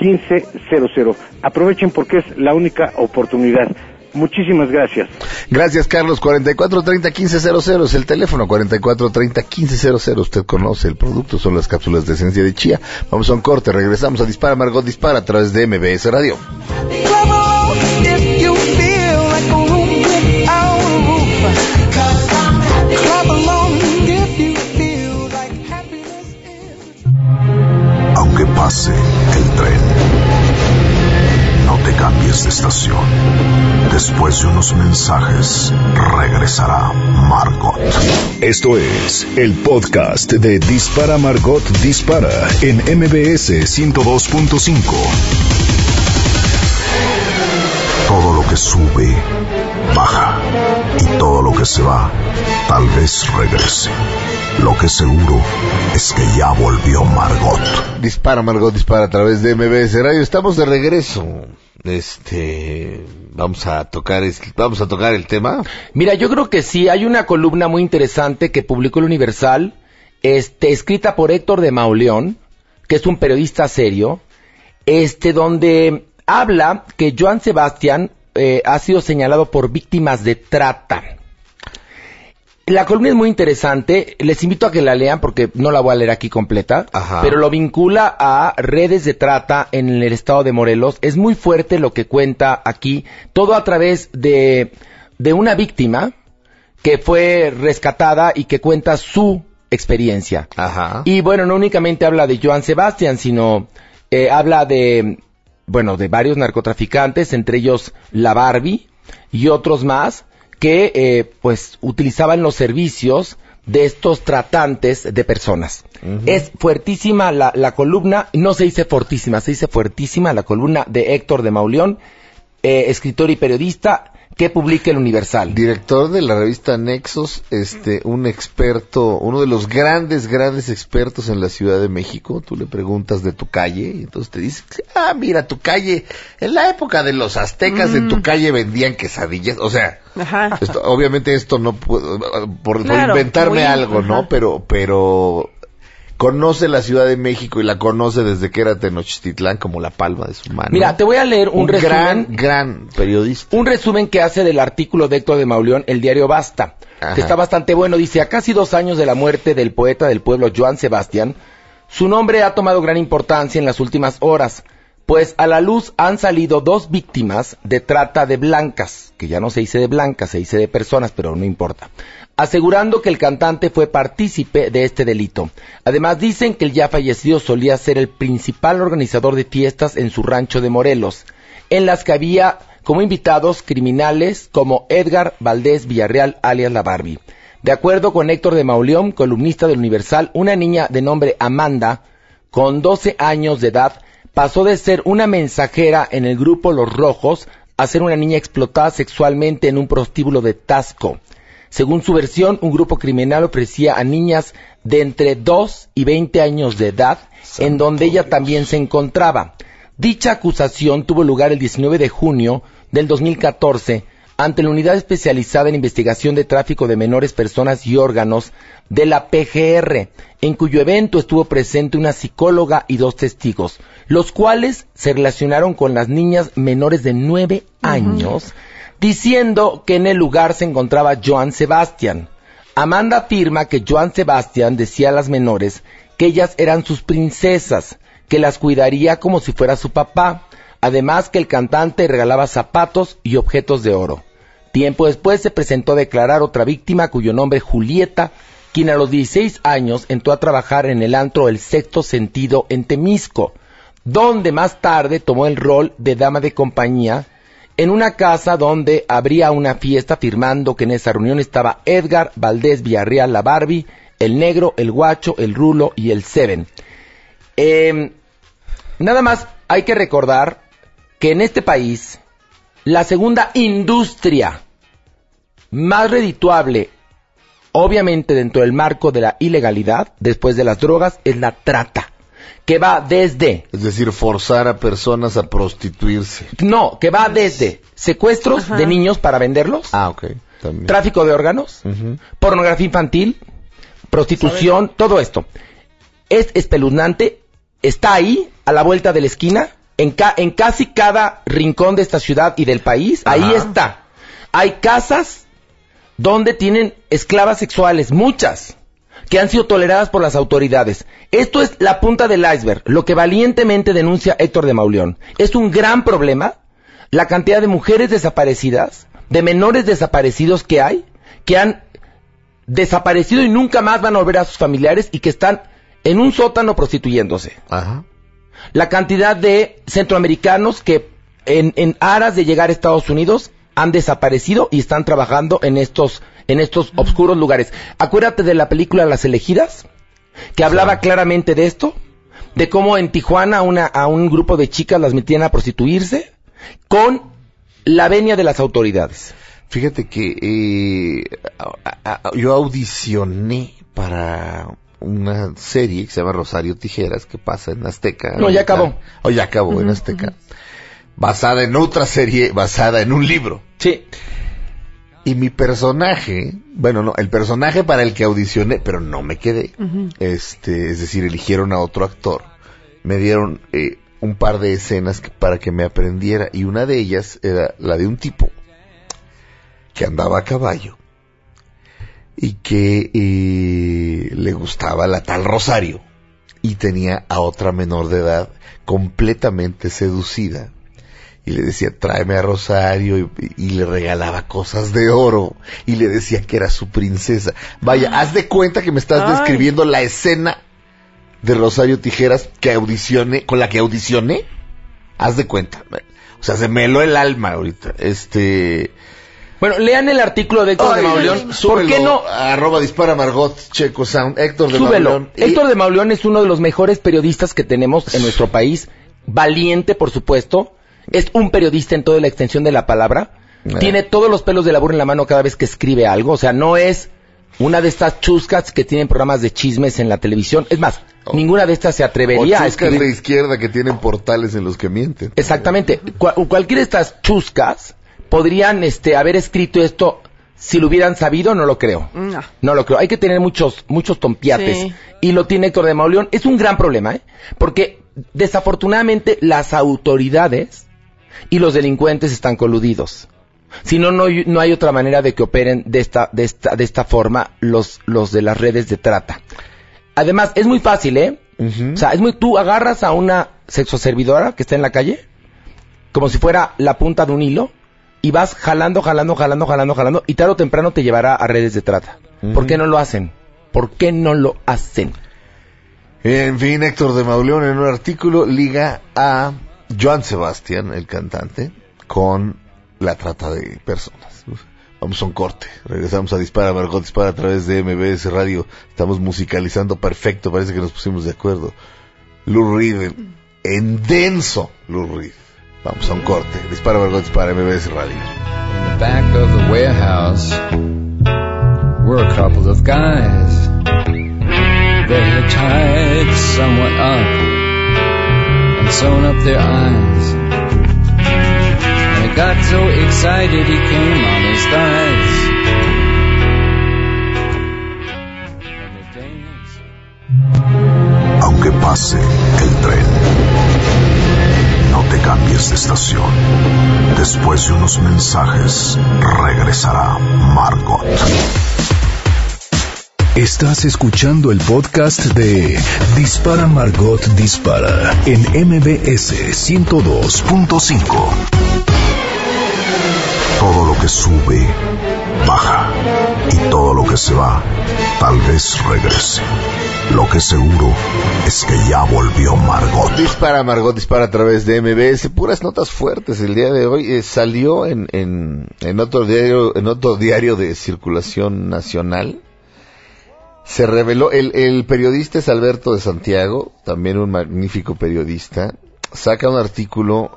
Speaker 9: 1500. Aprovechen porque es la única oportunidad. Muchísimas gracias.
Speaker 3: Gracias, Carlos. 4430-1500 es el teléfono. 4430-1500. Usted conoce el producto, son las cápsulas de esencia de chía. Vamos a un corte, regresamos a Dispara Margot Dispara a través de MBS Radio.
Speaker 2: El tren, no te cambies de estación. Después de unos mensajes, regresará Margot.
Speaker 1: Esto es el podcast de Dispara Margot Dispara en MBS 102.5.
Speaker 2: Todo lo que sube, baja. Y todo lo que se va, tal vez regrese. Lo que seguro es que ya volvió Margot.
Speaker 3: Dispara Margot Dispara a través de MBS Radio. Estamos de regreso. Este, vamos a tocar, vamos a tocar el tema.
Speaker 4: Mira, yo creo que sí, hay una columna muy interesante que publicó el Universal, este, escrita por Héctor de Mauleón, que es un periodista serio, este, donde habla que Joan Sebastián eh, ha sido señalado por víctimas de trata. La columna es muy interesante, les invito a que la lean porque no la voy a leer aquí completa,
Speaker 3: Ajá.
Speaker 4: pero lo vincula a redes de trata en el estado de Morelos. Es muy fuerte lo que cuenta aquí, todo a través de, de una víctima que fue rescatada y que cuenta su experiencia.
Speaker 3: Ajá.
Speaker 4: Y bueno, no únicamente habla de Joan Sebastián, sino eh, habla de, bueno, de varios narcotraficantes, entre ellos la Barbie y otros más, que eh, pues utilizaban los servicios de estos tratantes de personas. Es fuertísima la, la columna, no se dice fortísima, se dice fuertísima la columna de Héctor de Mauleón, eh, escritor y periodista, que publica el Universal.
Speaker 3: Director de la revista Nexos, este, un experto, uno de los grandes, grandes expertos en la Ciudad de México. Tú le preguntas de tu calle y entonces te dice, ah, mira, tu calle, en la época de los aztecas en tu calle vendían quesadillas. O sea,
Speaker 5: Ajá.
Speaker 3: esto- obviamente esto no puedo, por, inventarme
Speaker 5: muy-
Speaker 3: algo,
Speaker 5: ajá.
Speaker 3: ¿no? Pero, pero conoce la Ciudad de México y la conoce desde que era Tenochtitlán como la palma de su mano.
Speaker 4: Mira, te voy a leer un,
Speaker 3: un
Speaker 4: resumen.
Speaker 3: gran, gran periodista.
Speaker 4: Un resumen que hace del artículo de Héctor de Mauleón, el diario Basta,
Speaker 3: Ajá.
Speaker 4: que está bastante bueno. Dice, a casi dos años de la muerte del poeta del pueblo Joan Sebastián, su nombre ha tomado gran importancia en las últimas horas, pues a la luz han salido dos víctimas de trata de blancas, que ya no se dice de blancas, se dice de personas, pero no importa, asegurando que el cantante fue partícipe de este delito. Además dicen que el ya fallecido solía ser el principal organizador de fiestas en su rancho de Morelos, en las que había como invitados criminales como Edgar Valdés Villarreal alias La Barbie. De acuerdo con Héctor de Mauleón, columnista del Universal, una niña de nombre Amanda, con 12 años de edad, pasó de ser una mensajera en el grupo Los Rojos a ser una niña explotada sexualmente en un prostíbulo de Tasco. Según su versión, un grupo criminal ofrecía a niñas de entre 2 y 20 años de edad, en donde ella también se encontraba. Dicha acusación tuvo lugar el 19 de junio del 2014 ante la Unidad Especializada en Investigación de Tráfico de Menores, Personas y Órganos de la PGR, en cuyo evento estuvo presente una psicóloga y dos testigos, los cuales se relacionaron con las niñas menores de nueve años, diciendo que en el lugar se encontraba Joan Sebastián. Amanda afirma que Joan Sebastián decía a las menores que ellas eran sus princesas, que las cuidaría como si fuera su papá, además que el cantante regalaba zapatos y objetos de oro. Tiempo después se presentó a declarar otra víctima cuyo nombre Julieta, quien a los 16 años entró a trabajar en el antro El Sexto Sentido en Temisco, donde más tarde tomó el rol de dama de compañía en una casa donde habría una fiesta afirmando que en esa reunión estaba Edgar Valdés Villarreal, la Barbie, el Negro, el Guacho, el Rulo y el Seven. Eh, nada más hay que recordar que en este país la segunda industria más redituable, obviamente dentro del marco de la ilegalidad, después de las drogas, es la trata, que va desde...
Speaker 3: Es decir, forzar a personas a prostituirse.
Speaker 4: No, que va desde secuestros de niños para venderlos,
Speaker 3: Ah, ok. También.
Speaker 4: tráfico de órganos, pornografía infantil, prostitución, todo esto. Es espeluznante, está ahí, a la vuelta de la esquina, en, ca- en casi cada rincón de esta ciudad y del país, ahí está. Hay casas donde tienen esclavas sexuales, muchas, que han sido toleradas por las autoridades. Esto es la punta del iceberg, lo que valientemente denuncia Héctor de Mauleón. Es un gran problema la cantidad de mujeres desaparecidas, de menores desaparecidos que hay, que han desaparecido y nunca más van a volver a sus familiares y que están en un sótano prostituyéndose.
Speaker 3: Ajá.
Speaker 4: La cantidad de centroamericanos que en, en aras de llegar a Estados Unidos han desaparecido y están trabajando en estos, en estos obscuros lugares. Acuérdate de la película Las elegidas, que hablaba claramente de esto, de cómo en Tijuana una- a un grupo de chicas las metían a prostituirse con la venia de las autoridades.
Speaker 3: Fíjate que eh, a- a- yo audicioné para una serie que se llama Rosario Tijeras que pasa en Azteca.
Speaker 4: No, ya acabó.
Speaker 3: O ya acabó en Azteca. Basada en otra serie, basada en un libro.
Speaker 4: Sí.
Speaker 3: Y mi personaje, bueno, no, el personaje para el que audicioné, pero no me quedé. Este, es decir, eligieron a otro actor. Me dieron eh, un par de escenas que- para que me aprendiera y una de ellas era la de un tipo que andaba a caballo y que eh, le gustaba la tal Rosario y tenía a otra menor de edad completamente seducida y le decía tráeme a Rosario y, y le regalaba cosas de oro y le decía que era su princesa. Vaya, haz de cuenta que me estás
Speaker 5: Ay.
Speaker 3: describiendo la escena de Rosario Tijeras que audicioné, con la que audicioné. Haz de cuenta. O sea, se me heló el alma ahorita. Este.
Speaker 4: Bueno, lean el artículo de Héctor de Mauleón. ¿Por qué no?
Speaker 3: a Arroba dispara Margot Checo Sound. Héctor de
Speaker 4: Súbelo.
Speaker 3: Mauleón. Y-
Speaker 4: Héctor de Mauleón es uno de los mejores periodistas que tenemos en nuestro país. Valiente, por supuesto. Es un periodista en toda la extensión de la palabra.
Speaker 3: Eh.
Speaker 4: Tiene todos los pelos de la burra en la mano cada vez que escribe algo. O sea, no es una de estas chuscas que tienen programas de chismes en la televisión. Es más,
Speaker 3: Oh.
Speaker 4: ninguna de estas se
Speaker 3: o
Speaker 4: atrevería a
Speaker 3: chuscas
Speaker 4: escribir.
Speaker 3: de izquierda que tienen portales en los que mienten.
Speaker 4: Exactamente. Cual- cualquiera de estas chuscas podrían este, haber escrito esto si lo hubieran sabido, no lo creo.
Speaker 5: No.
Speaker 4: No lo creo. Hay que tener muchos, muchos tompiates.
Speaker 5: Sí.
Speaker 4: Y lo tiene Héctor de Mauleón. Es un gran problema, ¿eh? Porque desafortunadamente las autoridades y los delincuentes están coludidos. Si no, no, hay- no hay otra manera de que operen de esta, de esta, de esta forma los, los de las redes de trata. Además, es muy fácil, ¿eh? O sea, es muy, tú agarras a una sexoservidora que está en la calle, como si fuera la punta de un hilo, y vas jalando, jalando, jalando, jalando, jalando, y tarde o temprano te llevará a redes de trata. ¿Por qué no lo hacen? ¿Por qué no lo hacen?
Speaker 3: En fin, Héctor de Mauleón en un artículo liga a Joan Sebastián, el cantante, con la trata de personas. Vamos a un corte. Regresamos a Dispara, Margot Dispara a través de MBS Radio. Estamos musicalizando perfecto, parece que nos pusimos de acuerdo. Lou Reed en, en denso, Lou Reed. Vamos a un corte. Dispara, Margot Dispara, MBS Radio.
Speaker 10: In the back of the warehouse were a couple of guys. They had tied someone up and sewn up their eyes. And he got so excited he came on his thighs. And the Danes
Speaker 2: Aunque pase el tren, no te cambies de estación. Después de unos mensajes, regresará Margot.
Speaker 1: Estás escuchando el podcast de Dispara Margot Dispara en MBS 102.5.
Speaker 2: Todo lo que sube, baja. Y todo lo que se va, tal vez regrese. Lo que seguro es que ya volvió Margot.
Speaker 3: Dispara, Margot, dispara a través de MBS. Puras notas fuertes el día de hoy. Eh, salió en, en, en otro diario, en otro diario de circulación nacional. Se reveló, el, periodista es Alberto de Santiago, también un magnífico periodista. Saca un artículo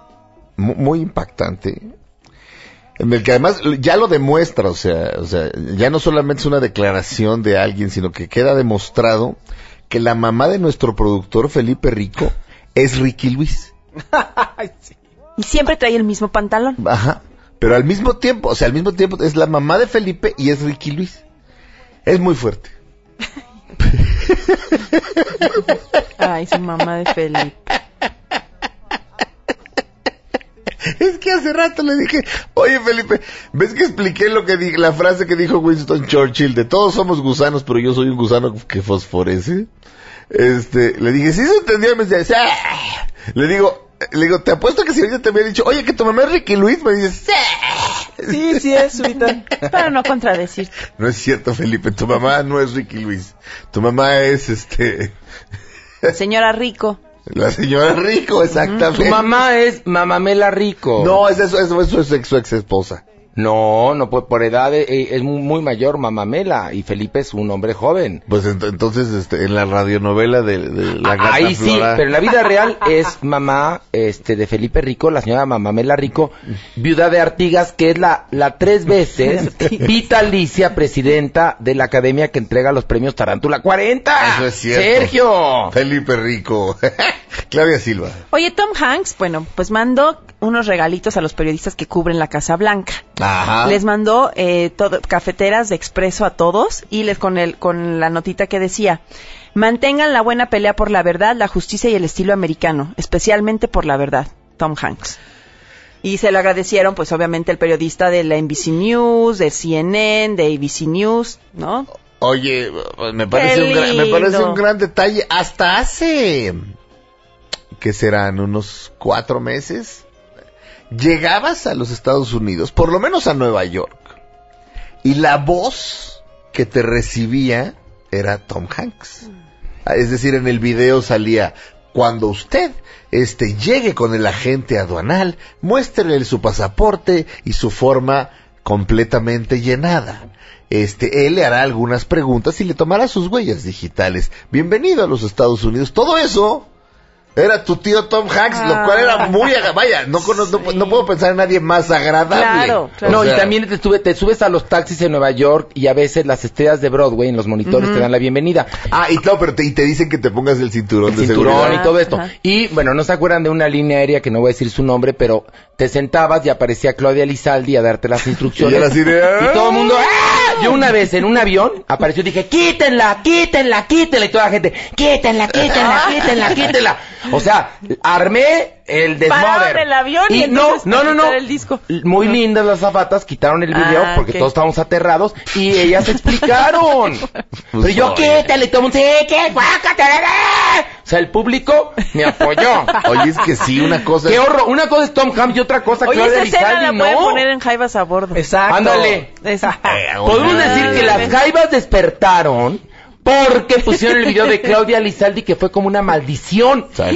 Speaker 3: mu- muy impactante. En el que además ya lo demuestra, o sea, o sea, ya no solamente es una declaración de alguien, sino que queda demostrado que la mamá de nuestro productor Felipe Rico es Ricky Luis. (laughs)
Speaker 5: Y siempre trae el mismo pantalón.
Speaker 3: Ajá. Pero al mismo tiempo, o sea, al mismo tiempo es la mamá de Felipe y es Ricky Luis. Es muy fuerte. (laughs)
Speaker 5: Ay, su mamá de Felipe.
Speaker 3: Es que hace rato le dije, oye Felipe, ¿ves que expliqué lo que dije, la frase que dijo Winston Churchill de todos somos gusanos, pero yo soy un gusano que fosforece? Este, le dije, sí se entendió, y me dice, "Ah". le digo, le digo, te apuesto que si ahorita te había dicho, oye, que tu mamá es Ricky Luis, me dices, "Sí".
Speaker 5: Sí, sí es, Suita. Para no contradecir.
Speaker 3: No es cierto, Felipe, tu mamá no es Ricky Luis. Tu mamá es, este,
Speaker 5: Señora Rico.
Speaker 3: La señora Rico, exactamente.
Speaker 4: Tu mamá es Mamamela Rico.
Speaker 3: No, es eso, eso, eso es su ex, su ex esposa.
Speaker 4: No, no, pues por edad eh, es muy, muy mayor Mamamela y Felipe es un hombre joven.
Speaker 3: Pues ent- entonces, este, en la radionovela de, de la gata
Speaker 4: Ahí sí,
Speaker 3: Flora-
Speaker 4: pero en la vida real es mamá este de Felipe Rico, la señora Mamamela Rico, viuda de Artigas, que es la, la tres (laughs) veces vitalicia presidenta de la academia que entrega los premios Tarántula 40.
Speaker 3: Eso es cierto.
Speaker 4: Sergio.
Speaker 3: Felipe Rico. (laughs) Claudia Silva.
Speaker 5: Oye, Tom Hanks, bueno, pues mandó unos regalitos a los periodistas que cubren la Casa Blanca.
Speaker 3: Ajá.
Speaker 5: Les mandó eh, todo- cafeteras de expreso a todos y les con el con la notita que decía mantengan la buena pelea por la verdad, la justicia y el estilo americano, especialmente por la verdad, Tom Hanks. Y se lo agradecieron, pues obviamente el periodista de la NBC News, de CNN, de ABC News, ¿no?
Speaker 3: Oye, me parece, un gran, me parece un gran detalle. Hasta hace, ¿qué serán? Unos cuatro meses. Llegabas a los Estados Unidos, por lo menos a Nueva York, y la voz que te recibía era Tom Hanks. Ah, Es decir, en el video salía, cuando usted este, llegue con el agente aduanal, muéstrele su pasaporte y su forma completamente llenada. Este, él le hará algunas preguntas y le tomará sus huellas digitales. Bienvenido a los Estados Unidos. Todo eso era tu tío Tom Hanks, lo cual era muy, aga- vaya, no, no, no puedo pensar en nadie más agradable.
Speaker 5: Claro, claro.
Speaker 4: No,
Speaker 3: O sea,
Speaker 4: y también te, sube- te subes a los taxis en Nueva York y a veces las estrellas de Broadway en los monitores te dan la bienvenida.
Speaker 3: Ah, y claro, pero te, y te dicen que te pongas el cinturón
Speaker 4: el
Speaker 3: de
Speaker 4: cinturón
Speaker 3: seguridad.
Speaker 4: y todo esto.
Speaker 5: Ajá.
Speaker 4: Y bueno, no se acuerdan de una línea aérea que no voy a decir su nombre, pero te sentabas y aparecía Claudia Lizaldi a darte las (laughs) instrucciones.
Speaker 3: Y "Ah".
Speaker 4: Todo el mundo, ¡ah! Yo una vez en un avión apareció y dije, quítenla, quítenla, quítenla. Y toda la gente, quítenla, quítenla, quítenla, quítenla. O sea, armé el desmoder.
Speaker 5: El avión y
Speaker 4: no, no, no, no.
Speaker 5: quitar el disco.
Speaker 4: Muy lindas las zapatas, quitaron el video
Speaker 5: Ah,
Speaker 4: porque todos estábamos aterrados y ellas explicaron. (laughs) Pero yo, y todo el mundo, sí, ¿qué? O sea, el público me apoyó. (laughs)
Speaker 3: Oye, es que sí, una cosa
Speaker 4: Qué
Speaker 3: es-
Speaker 4: horror. Una cosa es Tom Hanks y otra cosa
Speaker 5: Oye,
Speaker 4: Claudia
Speaker 5: esa escena la
Speaker 4: Lizaldi,
Speaker 5: pueden
Speaker 4: ¿no?
Speaker 5: poner en Jaivas a bordo.
Speaker 6: Exacto.
Speaker 4: Ándale. (laughs)
Speaker 3: Eh,
Speaker 4: Podemos decir que las jaivas despertaron porque pusieron el video de Claudia Lizaldi que fue como una maldición.
Speaker 3: Exacto.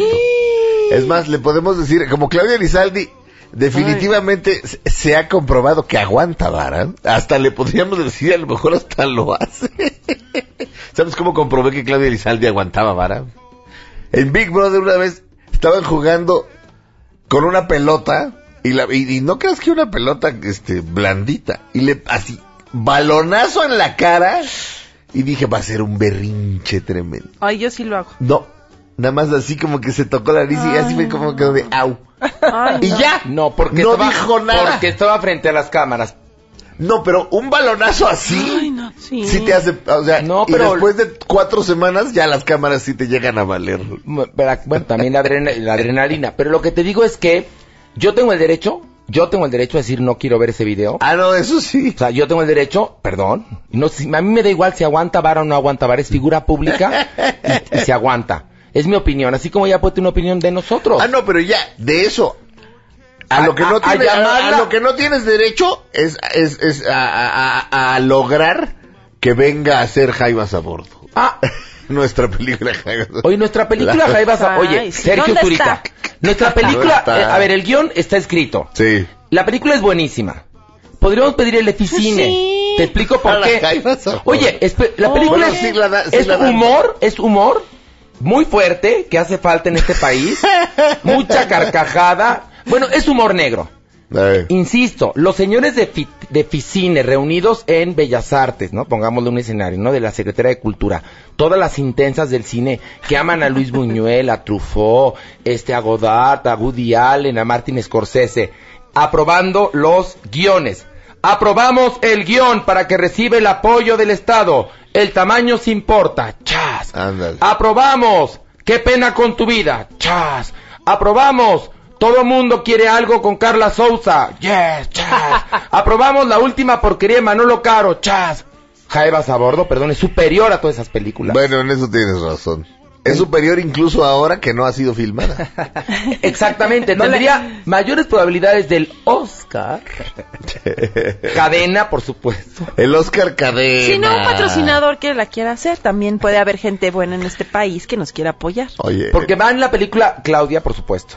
Speaker 3: Es más, le podemos decir, como Claudia Lizaldi, definitivamente se- se ha comprobado que aguanta vara. Hasta le podríamos decir, a lo mejor hasta lo hace. (laughs) ¿Sabes cómo comprobé que Claudia Lizaldi aguantaba vara? En Big Brother una vez estaban jugando con una pelota y, la, y, y no creas que una pelota este blandita y le así balonazo en la cara y dije va a ser un berrinche tremendo.
Speaker 5: Ay, yo sí lo hago.
Speaker 3: No, nada más así como que se tocó la nariz y así fue como que de au.
Speaker 5: Ay,
Speaker 3: Y
Speaker 5: no.
Speaker 3: ya.
Speaker 4: No, porque
Speaker 3: No
Speaker 4: estaba,
Speaker 3: dijo nada.
Speaker 4: Porque estaba frente a las cámaras.
Speaker 3: No, pero un balonazo así
Speaker 5: Ay, no, sí.
Speaker 3: sí te hace, o sea,
Speaker 4: No,
Speaker 3: y
Speaker 4: pero-
Speaker 3: después de cuatro semanas ya las cámaras sí te llegan a valer.
Speaker 4: Bueno, bueno, también la, adrena- la adrenalina. Pero lo que te digo es que yo tengo el derecho, yo tengo el derecho a decir no quiero ver ese video.
Speaker 3: Ah, no, eso sí.
Speaker 4: O sea, yo tengo el derecho, perdón, no, si- a mí me da igual si aguanta vara o no aguanta vara, es figura pública y, y se aguanta. Es mi opinión, así como ya puede tener una opinión de nosotros.
Speaker 3: Ah, no, pero ya, de eso. A,
Speaker 4: A-
Speaker 3: lo que no
Speaker 4: a
Speaker 3: tienes, a, lo que no tienes derecho es, es, es a, a- a- a lograr que venga a hacer Jaivas a bordo.
Speaker 4: Ah, (laughs)
Speaker 3: Nuestra película Jaivas a bordo.
Speaker 4: Hoy nuestra película
Speaker 3: La-
Speaker 4: Jaivas, a- oye,
Speaker 5: Ay, sí.
Speaker 4: Sergio
Speaker 5: ¿Dónde
Speaker 4: Zurita.
Speaker 5: está?
Speaker 4: Nuestra película, eh, a ver, el guion está escrito.
Speaker 3: Sí.
Speaker 4: La película es buenísima. Podríamos pedir el Eficine.
Speaker 5: Sí.
Speaker 4: Te explico
Speaker 3: A
Speaker 4: por
Speaker 3: la
Speaker 4: qué.
Speaker 3: Jaivas a bordo.
Speaker 4: Oye, la película
Speaker 3: Bueno,
Speaker 4: es, es humor, es humor muy fuerte que hace falta en este país. (laughs) mucha carcajada. Bueno, es humor negro.
Speaker 3: Eh,
Speaker 4: Insisto, los señores de, Fi- de Ficine reunidos en Bellas Artes, ¿no? Pongámosle un escenario, ¿no? De la Secretaría de Cultura. Todas las intensas del cine que aman a Luis Buñuel, a Truffaut, este, a Godard, a Woody Allen, a Martin Scorsese. Aprobando los guiones. Aprobamos el guion para que reciba el apoyo del Estado. El tamaño se importa. Chas.
Speaker 3: Ándale.
Speaker 4: Aprobamos. Qué pena con tu vida. Chas. Aprobamos. Todo mundo quiere algo con Carla Souza. Yes, chas. (laughs) Aprobamos la última porquería de Manolo Caro. Chas. Jaivas a bordo, perdón, es superior a todas esas películas.
Speaker 3: Bueno, en eso tienes razón. Es superior incluso ahora que no ha sido filmada. (laughs)
Speaker 4: Exactamente, tendría mayores probabilidades del Oscar. (laughs) Cadena, por supuesto.
Speaker 3: El Oscar Cadena.
Speaker 5: Si no, un patrocinador que la quiera hacer, también puede haber gente buena en este país que nos quiera apoyar.
Speaker 3: Oye.
Speaker 4: Porque va en la película Claudia, por supuesto.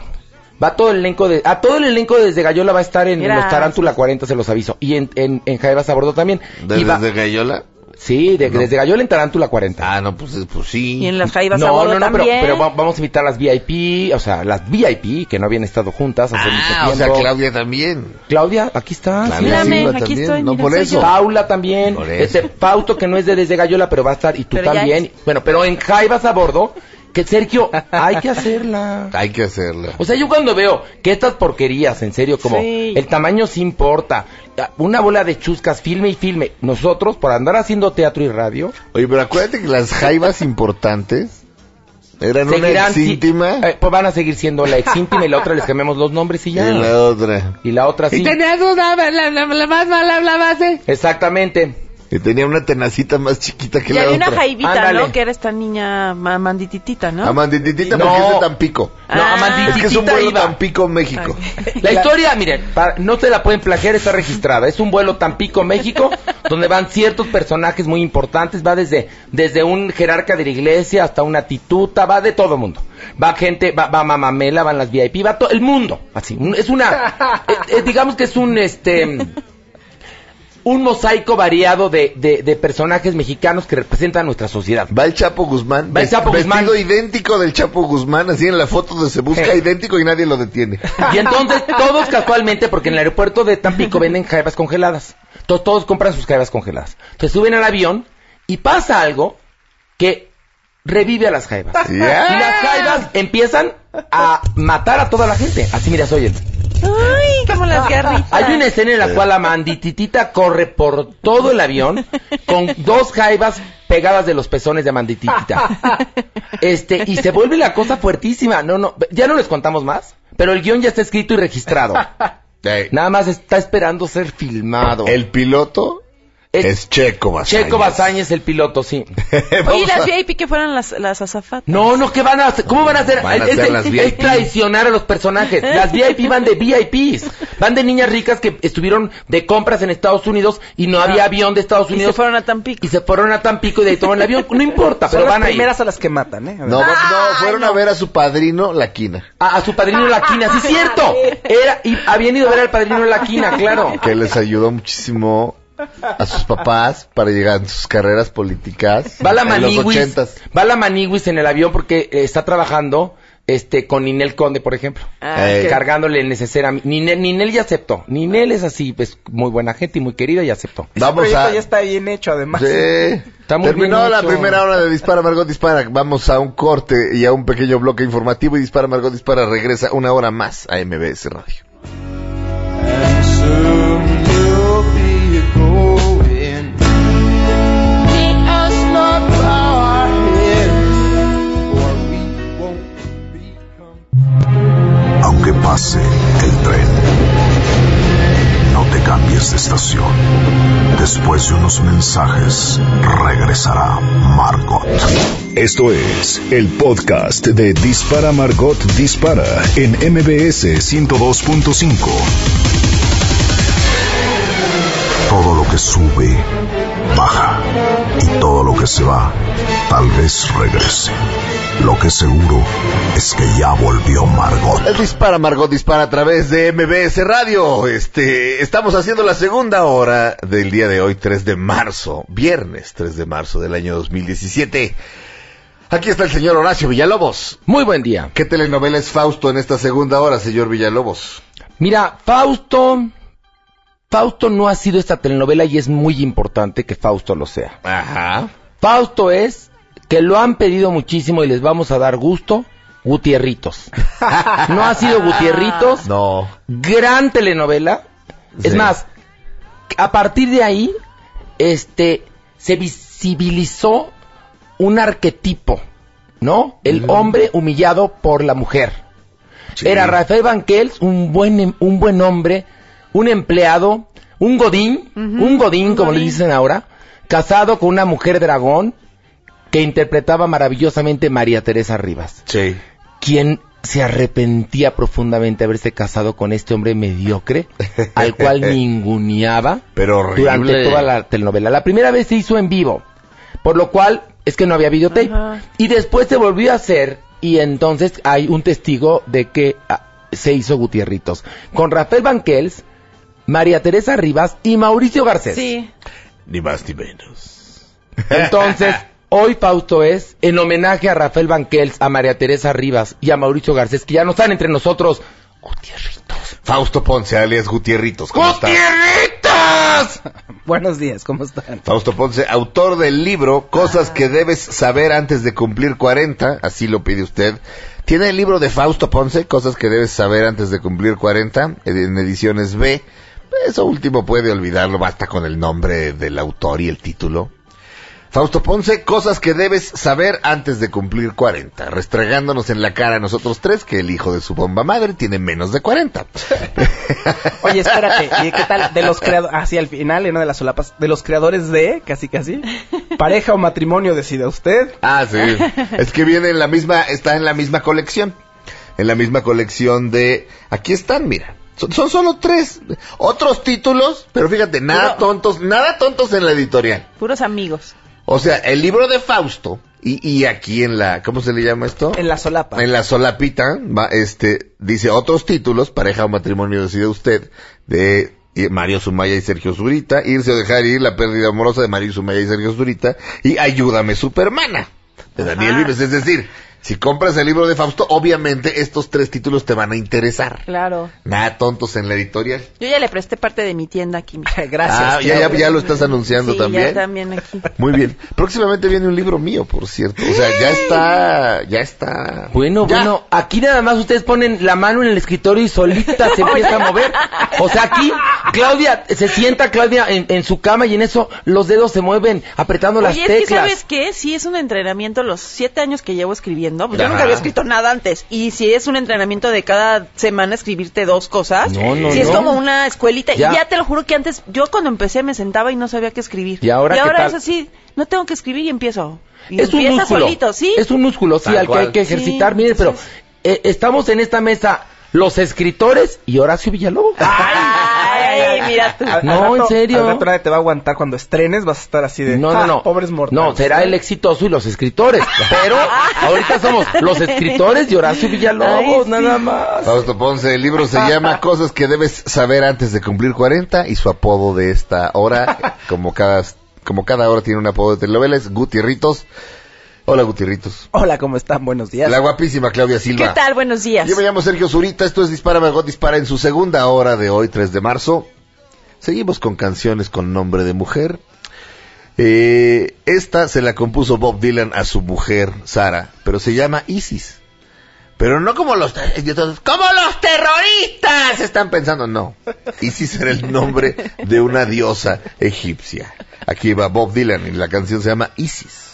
Speaker 4: Va todo el elenco de... A todo el elenco desde Gallola va a estar en Los. Tarántula 40, se los aviso. Y en, en, en Jaivas a bordo también.
Speaker 3: ¿Desde
Speaker 4: Y va-
Speaker 3: Gallola?
Speaker 4: Sí, de- desde Gallola en Tarántula 40.
Speaker 3: Ah, no, pues, pues sí.
Speaker 5: Y en las jaivas a
Speaker 4: no,
Speaker 5: bordo
Speaker 4: no, no, pero,
Speaker 5: también.
Speaker 4: pero va- vamos a invitar a las VIP, o sea, las VIP que no habían estado juntas hace mucho
Speaker 3: Ah, o sea,
Speaker 4: tiempo.
Speaker 3: Claudia también.
Speaker 4: Claudia, aquí está.
Speaker 3: Claudia
Speaker 4: sí.
Speaker 5: Mírame,
Speaker 3: Silva
Speaker 5: aquí
Speaker 3: también,
Speaker 5: estoy,
Speaker 3: no
Speaker 5: mira,
Speaker 3: por eso.
Speaker 4: Paula también,
Speaker 3: Por eso.
Speaker 4: este Pauto que no es de desde Gallola, pero va a estar y tú
Speaker 5: Pero
Speaker 4: también. Bueno, pero en Jaivas a bordo, que Sergio, hay que hacerla. (laughs)
Speaker 3: Hay que hacerla.
Speaker 4: O sea, yo cuando veo que estas porquerías, en serio, como
Speaker 5: Sí.
Speaker 4: el tamaño sí importa, una bola de chuscas, filme y filme, nosotros por andar haciendo teatro y radio,
Speaker 3: Oye, pero acuérdate que las jaivas importantes eran una
Speaker 4: seguirán
Speaker 3: ex
Speaker 4: si-
Speaker 3: íntima
Speaker 4: eh, pues van a seguir siendo la ex íntima y la otra les cambiamos los nombres y
Speaker 3: y
Speaker 4: ya.
Speaker 3: la otra.
Speaker 4: Y la otra sí.
Speaker 3: una, la, la, la más mala, la base.
Speaker 4: Exactamente.
Speaker 3: Y tenía una tenacita más chiquita que
Speaker 5: Y
Speaker 3: la
Speaker 5: había
Speaker 3: otra.
Speaker 5: una jaivita,
Speaker 4: Ándale.
Speaker 5: ¿no? Que era esta niña ma- mandititita, ¿no?
Speaker 3: Amandititita
Speaker 4: No.
Speaker 3: porque es de Tampico.
Speaker 4: No,
Speaker 5: Ah.
Speaker 4: Amandititita
Speaker 3: Es que es un vuelo
Speaker 4: iba.
Speaker 3: Tampico, México.
Speaker 4: La historia, miren, para- no te la pueden plagiar, está registrada. Es un vuelo Tampico, México, (laughs) donde van ciertos personajes muy importantes. Va desde, desde un jerarca de la iglesia hasta una tituta, va de todo mundo. Va gente, va, va Mamamela, van las VIP, va todo el mundo. Así, un- es una, (laughs) eh, eh, digamos que es un, este, un mosaico variado de, de, de personajes mexicanos que representan nuestra sociedad.
Speaker 3: Va el Chapo Guzmán.
Speaker 4: Va el Chapo
Speaker 3: vestido
Speaker 4: Guzmán.
Speaker 3: idéntico del Chapo Guzmán, así en la foto donde se busca
Speaker 4: Eh.
Speaker 3: idéntico y nadie lo detiene.
Speaker 4: Y entonces todos casualmente, porque en el aeropuerto de Tampico venden jaivas congeladas. Entonces todos compran sus jaivas congeladas. Entonces suben al avión y pasa algo que revive a las jaivas.
Speaker 3: Ya.
Speaker 4: Y las jaivas empiezan a matar a toda la gente. Así mira, oyen.
Speaker 5: Ay, como las garritas.
Speaker 4: Hay una escena en la cual la mandititita corre por todo el avión con dos jaivas pegadas de los pezones de mandititita. Este, y se vuelve la cosa fuertísima. No, no, ya no les contamos más, pero el guion ya está escrito y registrado. Nada más está esperando ser filmado.
Speaker 3: El piloto
Speaker 4: Es-
Speaker 3: es, Checo Bazañas.
Speaker 4: Checo Bazañez, el piloto, sí. (laughs)
Speaker 5: Oye, las VIP que fueran las, las azafatas.
Speaker 4: No, no, ¿qué van a hacer? ¿Cómo van a hacer?
Speaker 3: Van a
Speaker 4: es,
Speaker 3: ser
Speaker 4: es-
Speaker 3: las
Speaker 4: es
Speaker 3: VIP.
Speaker 4: traicionar a los personajes. Las (laughs) VIP van de VIPs. Van de niñas ricas que estuvieron de compras en Estados Unidos y no había avión de Estados
Speaker 5: Y
Speaker 4: Unidos.
Speaker 5: se fueron a Tampico.
Speaker 4: y se fueron a Tampico y de ahí toman el avión. No importa,
Speaker 6: Son
Speaker 4: pero
Speaker 6: las
Speaker 4: van a ir.
Speaker 6: primeras a las que matan, ¿eh?
Speaker 3: No, no, fueron a ver a su padrino, la quina.
Speaker 4: A, a su padrino La Quina, sí es cierto. (laughs) Era, y habían ido a ver al padrino La Quina, claro.
Speaker 3: Que les ayudó muchísimo a sus papás para llegar a sus carreras políticas.
Speaker 4: Va la
Speaker 3: en los
Speaker 4: Maniwis,
Speaker 3: ochentas.
Speaker 4: va la Maniwis en el avión porque eh, está trabajando este, con Ninel Conde, por ejemplo.
Speaker 5: Ah,
Speaker 4: Eh. Cargándole el neceser a mí. Ninel, Ninel ya aceptó. Ninel es así, pues, muy buena gente y muy querida y aceptó.
Speaker 6: Ese
Speaker 3: Vamos
Speaker 6: proyecto
Speaker 3: a...
Speaker 6: ya está bien hecho, además.
Speaker 3: Sí.
Speaker 4: Está muy
Speaker 3: Terminó
Speaker 4: bien
Speaker 3: la
Speaker 4: hecho.
Speaker 3: primera hora de Dispara Margot Dispara. Vamos a un corte y a un pequeño bloque informativo y Dispara Margot Dispara regresa una hora más a MBS Radio.
Speaker 2: Pase el tren, no te cambies de estación. Después de unos mensajes, regresará Margot.
Speaker 1: Esto es el podcast de Dispara Margot Dispara en MBS 102.5.
Speaker 2: Todo lo que sube, baja. Y todo lo que se va, tal vez regrese. Lo que seguro es que ya volvió Margot.
Speaker 3: El Dispara Margot Dispara a través de MBS Radio. Este, estamos haciendo la segunda hora del día de hoy, 3 de marzo, viernes 3 de marzo del año 2017. Aquí está el señor Horacio Villalobos.
Speaker 4: Muy buen día.
Speaker 3: ¿Qué telenovela es Fausto en esta segunda hora, señor Villalobos?
Speaker 4: Mira, Fausto... Fausto no ha sido esta telenovela y es muy importante que Fausto lo sea.
Speaker 3: Ajá.
Speaker 4: Fausto es que lo han pedido muchísimo y les vamos a dar gusto. Gutierritos. (laughs) No ha sido Gutierritos.
Speaker 3: No.
Speaker 4: Gran telenovela. Es más, a partir de ahí, este, se visibilizó un arquetipo, ¿no? El hombre humillado por la mujer.
Speaker 3: Sí.
Speaker 4: Era Rafael Banquels, un buen, em- un buen hombre, un empleado, un godín, un godín, como le dicen ahora, casado con una mujer dragón que interpretaba maravillosamente María Teresa Rivas,
Speaker 3: Sí.
Speaker 4: quien se arrepentía profundamente de haberse casado con este hombre mediocre, al cual (laughs) ninguneaba
Speaker 3: Pero horrible.
Speaker 4: durante toda la telenovela. La primera vez se hizo en vivo, por lo cual es que no había videotape.
Speaker 5: Ajá.
Speaker 4: Y después se volvió a hacer y entonces hay un testigo de que ah, se hizo Gutierritos. Con Rafael Banquels, María Teresa Rivas y Mauricio Garcés.
Speaker 5: Sí.
Speaker 3: Ni más ni menos.
Speaker 4: Entonces, (laughs) hoy Fausto es en homenaje a Rafael Banquels, a María Teresa Rivas y a Mauricio Garcés, que ya no están entre nosotros. Gutierritos.
Speaker 3: Fausto Ponce, alias Gutierritos. ¿Cómo está?
Speaker 4: ¡Gutierritos! (laughs)
Speaker 6: Buenos días, ¿cómo están?
Speaker 3: Fausto Ponce, autor del libro Cosas que debes saber antes de cumplir 40, así lo pide usted. Tiene el libro de Fausto Ponce, Cosas que debes saber antes de cumplir 40, en ediciones B. Eso último puede olvidarlo, basta con el nombre del autor y el título. Fausto Ponce, cosas que debes saber antes de cumplir 40, restregándonos en la cara a nosotros tres que el hijo de su bomba madre tiene menos de 40. (laughs)
Speaker 6: Oye, espérate, ¿y qué tal de los creadores, así al final, en una de las solapas, de los creadores de, casi casi, pareja o matrimonio decide usted?
Speaker 3: Ah, sí. Es que viene en la misma, está en la misma colección. En la misma colección de, aquí están, mira. Son, son solo tres. Otros títulos, pero fíjate, nada
Speaker 5: Puro-
Speaker 3: tontos, nada tontos en la editorial.
Speaker 5: Puros amigos.
Speaker 3: O sea, el libro de Fausto, y, y aquí en la, ¿cómo se le llama esto?
Speaker 6: En la solapa.
Speaker 3: En la solapita, va, este, dice otros títulos, pareja o matrimonio decide usted, de eh, Mario Sumaya y Sergio Zurita, irse o dejar ir, la pérdida amorosa de Mario Sumaya y Sergio Zurita, y ayúdame Supermana, de Daniel
Speaker 5: Ajá.
Speaker 3: Vives. Es decir, si compras el libro de Fausto, obviamente estos tres títulos te van a interesar.
Speaker 5: Claro.
Speaker 3: Nada tontos en la editorial.
Speaker 5: Yo ya le presté parte de mi tienda aquí. (laughs)
Speaker 6: Gracias.
Speaker 3: Ah, ya, ya, ya lo estás anunciando
Speaker 5: sí,
Speaker 3: también.
Speaker 5: ya también aquí.
Speaker 3: Muy bien. Próximamente viene un libro mío, por cierto. O sea, ya está, ya está.
Speaker 4: Bueno,
Speaker 3: Ya.
Speaker 4: bueno, aquí nada más ustedes ponen la mano en el escritorio y solita se empieza a (laughs) mover. O sea, aquí Claudia, se sienta Claudia en, en su cama y en eso los dedos se mueven apretando las
Speaker 5: Oye, es que
Speaker 4: teclas.
Speaker 5: ¿sabes qué? Sí es un entrenamiento los siete años que llevo escribiendo. Pues yo nunca había escrito nada antes. Y si es un entrenamiento de cada semana escribirte dos cosas.
Speaker 4: No, no,
Speaker 5: si es
Speaker 4: no.
Speaker 5: como una escuelita.
Speaker 4: Ya.
Speaker 5: Y ya te lo juro que antes, yo cuando empecé me sentaba y no sabía qué escribir.
Speaker 4: ¿Y ahora qué tal?
Speaker 5: es así, no tengo que escribir y empiezo. Y
Speaker 4: es un
Speaker 5: empieza
Speaker 4: músculo.
Speaker 5: solito, ¿sí?
Speaker 4: Es un músculo, sí,
Speaker 3: Tal
Speaker 4: al que hay que ejercitar.
Speaker 5: Sí,
Speaker 4: Miren, pero eh, estamos en esta mesa los escritores y Horacio Villalobos.
Speaker 5: Ay, ay, mira tú.
Speaker 6: Al-
Speaker 4: No,
Speaker 6: al
Speaker 4: en serio.
Speaker 6: Al rato nadie te va a aguantar cuando estrenes, vas a estar así de.
Speaker 4: No,
Speaker 6: "Ah,
Speaker 4: no, no.
Speaker 6: Pobres mortales.
Speaker 4: No, será el exitoso y los escritores. Pero ahorita somos los escritores y Horacio Villalobos,
Speaker 5: Ay, sí.
Speaker 4: nada más.
Speaker 3: Fausto Ponce, el libro se llama (laughs) Cosas que debes saber antes de cumplir 40 y su apodo de esta hora, como cada, como cada hora tiene un apodo de telenovela, es Gutierritos. Hola, Gutierritos.
Speaker 6: Hola, ¿cómo están? Buenos días.
Speaker 3: La guapísima Claudia Silva.
Speaker 5: ¿Qué tal? Buenos días.
Speaker 3: Yo me llamo Sergio Zurita, esto es Dispara Margot Dispara en su segunda hora de hoy, 3 de marzo. Seguimos con canciones con nombre de mujer. Eh, esta se la compuso Bob Dylan a su mujer, Sara, pero se llama Isis. Pero no como los, como los terroristas están pensando, no. Isis era el nombre de una diosa egipcia. Aquí va Bob Dylan y la canción se llama Isis.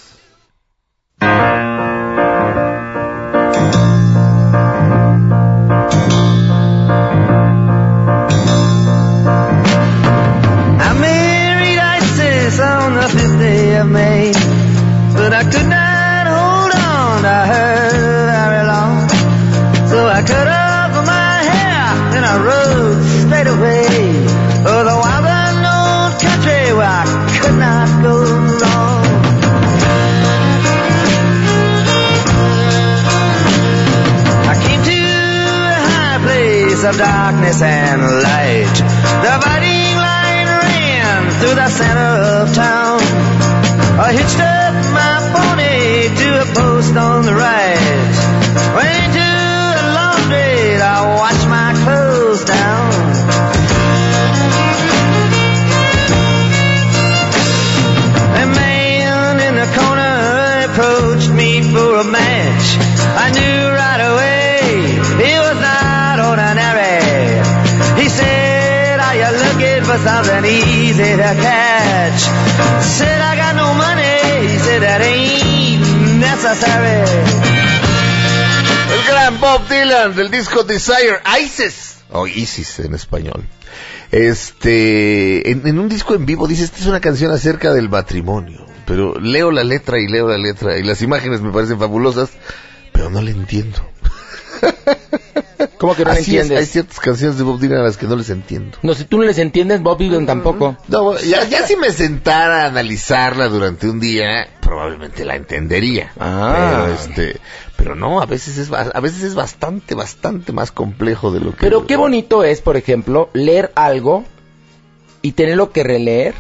Speaker 8: Darkness and light. The fighting line ran through the center of town. I hitched up my pony to a post on the right. Catch? Money.
Speaker 3: El gran Bob Dylan del disco Desire, Isis, o Isis en español. Este, en, en un disco en vivo dice, esta es una canción acerca del matrimonio. Pero leo la letra y leo la letra y las imágenes me parecen fabulosas, pero no le entiendo. (laughs)
Speaker 4: ¿Cómo que no
Speaker 3: Así es,
Speaker 4: entiendes?
Speaker 3: hay ciertas canciones de Bob Dylan a las que no les entiendo.
Speaker 4: No, si tú no les entiendes, Bob Dylan tampoco.
Speaker 3: No, ya, ya si me sentara a analizarla durante un día, probablemente la entendería.
Speaker 4: Ah.
Speaker 3: Pero este, pero no, a veces es a veces es bastante bastante más complejo de lo que
Speaker 4: Pero qué bonito es, por ejemplo, leer algo y tenerlo que releer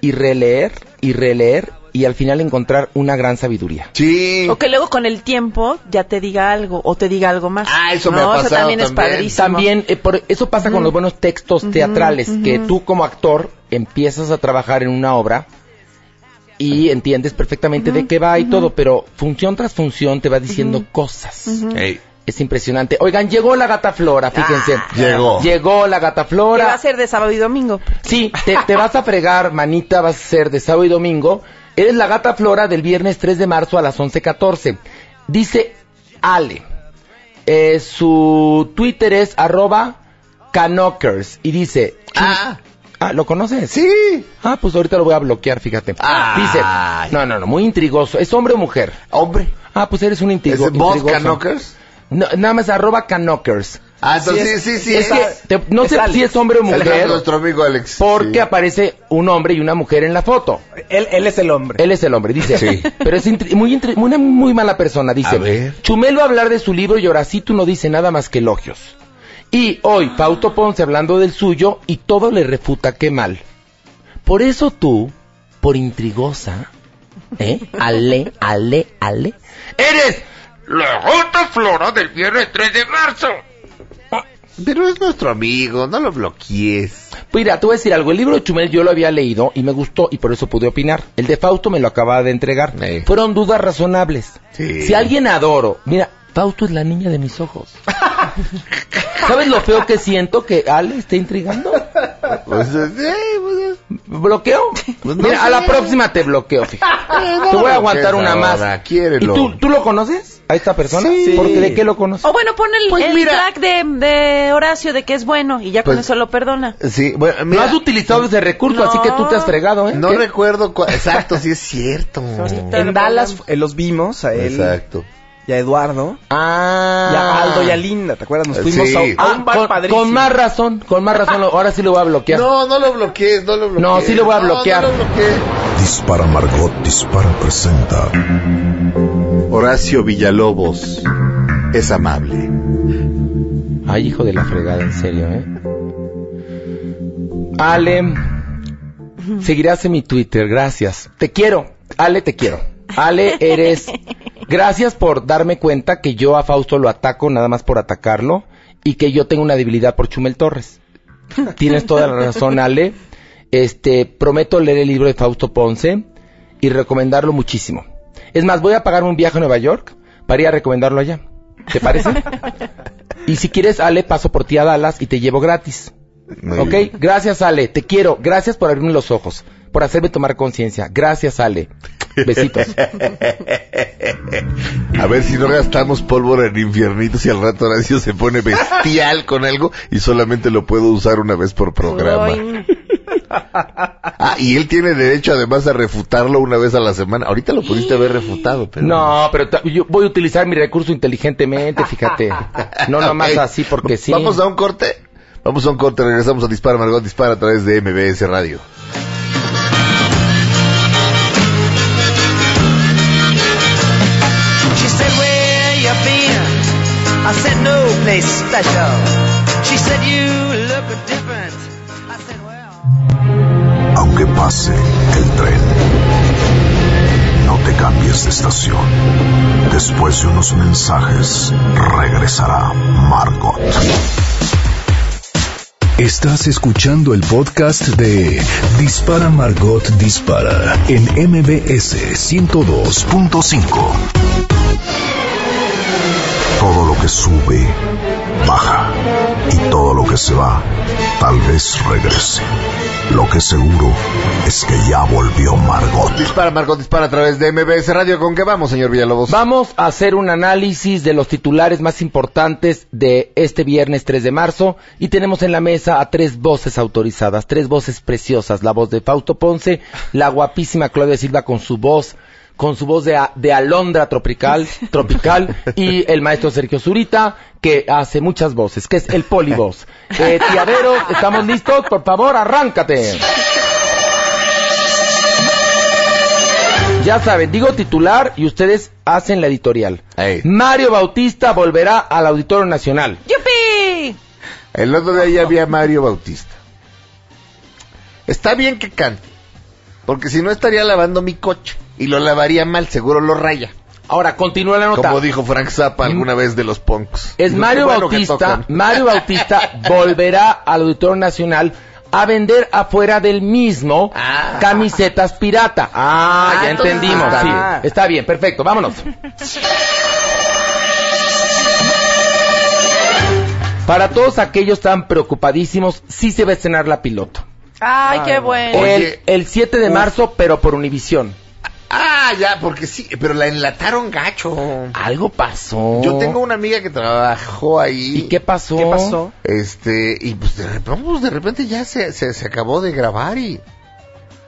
Speaker 4: y releer y releer y al final encontrar una gran sabiduría.
Speaker 3: Sí.
Speaker 5: O que luego con el tiempo ya te diga algo o te diga algo más.
Speaker 3: Ah, eso me
Speaker 5: no,
Speaker 3: ha
Speaker 5: Eso
Speaker 3: pasado
Speaker 5: también, es padrísimo.
Speaker 4: También, eh, por- eso pasa con los buenos textos teatrales, que tú como actor empiezas a trabajar en una obra y entiendes perfectamente de qué va y todo, pero función tras función te va diciendo cosas. Es impresionante. Oigan, llegó la gata Flora, fíjense.
Speaker 3: Llegó.
Speaker 4: Llegó la gata
Speaker 5: Que va a
Speaker 4: Flora.
Speaker 5: ser de sábado y domingo.
Speaker 4: Sí, te, te vas a fregar, manita, vas a ser de sábado y domingo. Eres la gata Flora del viernes 3 de marzo a las 11.14. Dice Ale. Eh, su Twitter es arroba canokers y dice...
Speaker 3: Ah.
Speaker 4: Ah, ¿lo conoces?
Speaker 3: Sí.
Speaker 4: Ah, pues ahorita lo voy a bloquear, fíjate.
Speaker 3: Ay.
Speaker 4: Dice... No, no, no, muy intrigoso. ¿Es hombre o mujer?
Speaker 3: Hombre.
Speaker 4: Ah, pues eres un intrigo,
Speaker 3: ¿Es
Speaker 4: intrigoso.
Speaker 3: Canokers?
Speaker 4: No, nada más arroba canokers.
Speaker 3: Ah, entonces
Speaker 6: Sí,
Speaker 3: sí, sí, sí.
Speaker 4: Es
Speaker 3: es-
Speaker 4: que te- no
Speaker 6: es
Speaker 4: sé
Speaker 6: Alex.
Speaker 4: si es hombre o mujer.
Speaker 3: Alejandro, nuestro amigo Alex.
Speaker 4: Porque
Speaker 3: Sí.
Speaker 4: aparece un hombre y una mujer en la foto.
Speaker 6: Él, él es el hombre.
Speaker 4: Él es el hombre, dice.
Speaker 3: Sí.
Speaker 4: Pero es muy, intri- una muy mala persona, dice.
Speaker 3: A ver.
Speaker 4: Chumelo a hablar de su libro y Horacito no dice nada más que elogios. Y hoy, Fausto Ponce hablando del suyo y todo le refuta qué mal. Por eso tú, por intrigosa, ¿eh? Ale, ale, ale, eres la gota flora del viernes 3 de marzo.
Speaker 3: Pero es nuestro amigo, no lo bloquees.
Speaker 4: Pues Mira, te voy a decir algo. El libro de Chumel yo lo había leído y me gustó y por eso pude opinar. El de Fausto me lo acababa de entregar.
Speaker 3: Sí.
Speaker 4: Fueron dudas razonables.
Speaker 3: Sí.
Speaker 4: Si alguien adoro, mira, Fausto es la niña de mis ojos. (laughs) ¿Sabes lo feo que siento que Ale esté intrigando?
Speaker 3: Pues, eh, pues,
Speaker 4: ¿Bloqueo?
Speaker 3: Pues no
Speaker 4: mira, a la próxima te bloqueo, fíjate.
Speaker 3: no
Speaker 4: te voy a aguantar una
Speaker 3: ahora,
Speaker 4: más.
Speaker 3: quiérelo.
Speaker 4: ¿Y tú, tú lo conoces? ¿A esta persona?
Speaker 6: Sí.
Speaker 4: ¿Porque de qué lo conoces?
Speaker 5: O bueno, pon el,
Speaker 3: Pues
Speaker 5: el
Speaker 3: mira.
Speaker 5: track de, de Horacio de que es bueno y ya con
Speaker 3: Pues-
Speaker 5: eso lo perdona.
Speaker 3: Sí, bueno,
Speaker 4: No
Speaker 3: mira,
Speaker 4: has utilizado ese recurso,
Speaker 5: No.
Speaker 4: así que tú te has fregado, ¿eh?
Speaker 3: no
Speaker 4: ¿Qué?
Speaker 3: recuerdo exacto, sí es cierto. (laughs)
Speaker 6: En Dallas eh, los vimos a él
Speaker 3: Exacto.
Speaker 6: y a Eduardo
Speaker 4: Ah.
Speaker 6: y a Aldo y a Linda, ¿te acuerdas? Nos
Speaker 3: Sí.
Speaker 6: fuimos a, a
Speaker 4: Ah,
Speaker 6: un bar
Speaker 4: con,
Speaker 6: padrísimo.
Speaker 4: con más razón, con más razón, ahora sí lo voy a bloquear.
Speaker 3: No, no lo bloquees, no lo bloquees.
Speaker 4: No, sí lo voy a bloquear.
Speaker 3: No, no lo bloquees.
Speaker 2: Dispara Margot, dispara presenta.
Speaker 3: Horacio Villalobos es amable.
Speaker 4: Ay, hijo de la fregada, en serio, ¿eh? Ale, seguirás en mi Twitter, gracias. Te quiero, Ale, te quiero. Ale, eres... Gracias por darme cuenta que yo a Fausto lo ataco nada más por atacarlo y que yo tengo una debilidad por Chumel Torres. Tienes toda la razón, Ale. Este, prometo leer el libro de Fausto Ponce y recomendarlo muchísimo. Es más, voy a pagarme un viaje a Nueva York para ir a recomendarlo allá. ¿Te parece? (laughs) y si quieres, Ale, paso por ti a Dallas y te llevo gratis.
Speaker 3: Muy
Speaker 4: ¿Ok?
Speaker 3: bien.
Speaker 4: Gracias, Ale. Te quiero. Gracias por abrirme los ojos. Por hacerme tomar conciencia. Gracias, Ale. Besitos. (laughs)
Speaker 3: A ver si no gastamos pólvora en infiernitos y al rato Horacio se pone bestial con algo y solamente lo puedo usar una vez por programa.
Speaker 5: Ay, (laughs)
Speaker 3: Ah, y él tiene derecho además a refutarlo una vez a la semana. Ahorita lo pudiste haber refutado, pero...
Speaker 4: No, pero yo voy a utilizar mi recurso inteligentemente, fíjate. (laughs) No nomás así porque sí.
Speaker 3: Vamos a un corte. Vamos a un corte, regresamos a Dispara Margot Dispara a través de MBS Radio.
Speaker 8: She said, Where you been? I said, No place special.
Speaker 2: El tren, no te cambies de estación. Después de unos mensajes, regresará Margot.
Speaker 1: Estás escuchando el podcast de Dispara Margot Dispara en MBS 102.5.
Speaker 2: Todo lo que sube, baja. Y todo lo que se va, tal vez regrese. Lo que seguro es que ya volvió Margot.
Speaker 3: Dispara Margot Dispara a través de MBS Radio. ¿Con qué vamos, señor Villalobos?
Speaker 4: Vamos a hacer un análisis de los titulares más importantes de este viernes 3 de marzo y tenemos en la mesa a tres voces autorizadas, tres voces preciosas, la voz de Fausto Ponce, la guapísima Claudia Silva con su voz con su voz de, a- de alondra tropical, (laughs) tropical y el maestro Sergio Zurita que hace muchas voces, que es el polivoz. (laughs) Eh, tiaderos, ¿estamos listos? Por favor, arráncate. Ya saben, digo titular y ustedes hacen la editorial.
Speaker 3: Ey.
Speaker 4: Mario Bautista volverá al Auditorio Nacional.
Speaker 5: ¡Yupi!
Speaker 3: El otro día ya había Mario Bautista. Está bien que cante, porque si no estaría lavando mi coche y lo lavaría mal, seguro lo raya.
Speaker 4: Ahora, continúa la nota.
Speaker 3: Como dijo Frank Zappa alguna vez de los punks.
Speaker 4: Es Mario
Speaker 3: "Qué bueno que
Speaker 4: Bautista,
Speaker 3: tocan". (laughs)
Speaker 4: Mario Bautista volverá al Auditorio Nacional a vender afuera del mismo
Speaker 3: Ah.
Speaker 4: camisetas pirata. Ah,
Speaker 5: Ah,
Speaker 4: ya
Speaker 5: entonces
Speaker 4: entendimos.
Speaker 5: está
Speaker 4: sí.
Speaker 5: bien.
Speaker 4: Está bien, perfecto, vámonos. Para todos aquellos tan preocupadísimos, sí se va a estrenar la piloto.
Speaker 5: Ay, qué bueno.
Speaker 4: El, el 7 de marzo, pero por Univisión.
Speaker 3: Ah, ya, porque sí, pero la enlataron gacho.
Speaker 4: Algo pasó.
Speaker 3: Yo tengo una amiga que trabajó ahí.
Speaker 4: ¿Y qué pasó?
Speaker 6: ¿Qué pasó?
Speaker 3: Este, y pues de repente, pues, de repente ya se, se, se acabó de grabar y...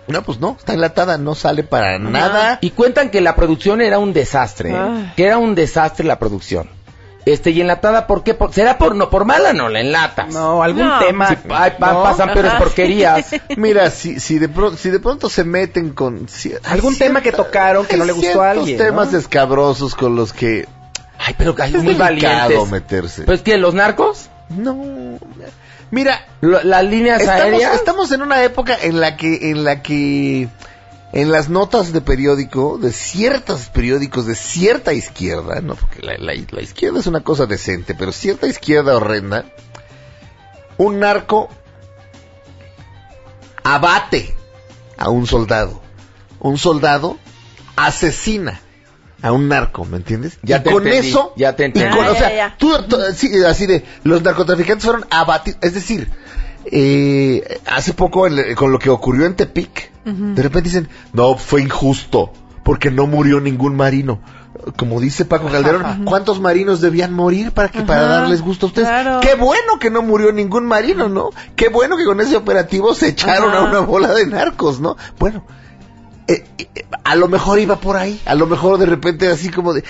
Speaker 3: No, pues no, está enlatada, no sale para nada.
Speaker 4: Y cuentan que la producción era un desastre, ¿eh? Que era un desastre la producción. Este, y enlatada, ¿por qué? Por- ¿Será por no por mala no la enlatas?
Speaker 6: No, algún
Speaker 5: No.
Speaker 6: tema.
Speaker 4: Ay, pa-
Speaker 6: ¿no?
Speaker 4: pasan peores porquerías. (laughs)
Speaker 3: Mira, si, si, de pro- si de pronto se meten con... si-
Speaker 6: Algún tema que tocaron que no le gustó a alguien,
Speaker 3: temas
Speaker 6: ¿no?
Speaker 3: escabrosos con los que...
Speaker 4: Ay, pero hay
Speaker 3: Es
Speaker 4: muy
Speaker 3: delicado
Speaker 4: valientes.
Speaker 3: meterse.
Speaker 4: Pues que los narcos,
Speaker 3: No... Mira,
Speaker 4: las líneas
Speaker 3: estamos,
Speaker 4: aéreas.
Speaker 3: estamos en una época en la que en la que en las notas de periódico de ciertos periódicos de cierta izquierda no porque la, la- la izquierda es una cosa decente pero cierta izquierda horrenda un narco abate a un soldado un soldado asesina a un narco, ¿me entiendes?
Speaker 4: Ya
Speaker 3: y
Speaker 4: te
Speaker 3: con
Speaker 4: entendí,
Speaker 3: eso,
Speaker 4: ya te
Speaker 3: y
Speaker 4: entendí.
Speaker 3: con-
Speaker 5: Ah,
Speaker 3: o sea,
Speaker 5: ya, ya.
Speaker 3: tú, tú- sí, así de, los narcotraficantes fueron abatidos, es decir, eh, hace poco con lo que ocurrió en Tepic, de repente dicen, no, fue injusto, porque no murió ningún marino. Como dice Paco Calderón, ¿cuántos marinos debían morir para que para darles gusto a ustedes?
Speaker 5: claro.
Speaker 3: Qué bueno que no murió ningún marino, ¿no? Qué bueno que con ese operativo se echaron
Speaker 5: Ajá.
Speaker 3: a una bola de narcos, ¿no? Bueno, eh, eh, a lo mejor iba por ahí, a lo mejor de repente así como de,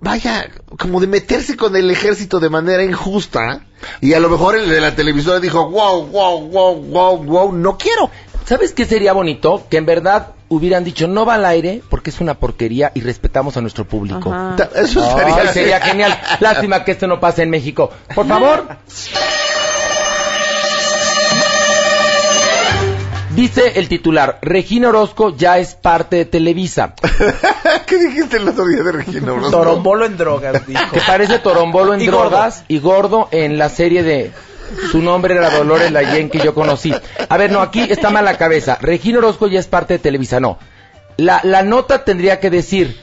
Speaker 3: vaya, como de meterse con el ejército de manera injusta, y a lo mejor el de la televisora dijo, wow, wow, wow, wow, wow, no quiero.
Speaker 4: ¿Sabes qué sería bonito? Que en verdad hubieran dicho no va al aire porque es una porquería y respetamos a nuestro público.
Speaker 5: Ajá.
Speaker 3: Eso
Speaker 4: Ay,
Speaker 3: estaría,
Speaker 4: sería genial. Lástima que esto no pase en México. Por favor. Dice el titular, Regina Orozco ya es parte de Televisa. (laughs)
Speaker 3: ¿Qué dijiste el otro día de Regina Orozco?
Speaker 6: Torombolo en drogas, dijo.
Speaker 4: Que parece torombolo en
Speaker 6: Y gordo.
Speaker 4: drogas y gordo en la serie de... Su nombre era Dolores Layen que yo conocí. A ver, no, aquí está mal la cabeza. Regina Orozco ya es parte de Televisa, no. La, la nota tendría que decir,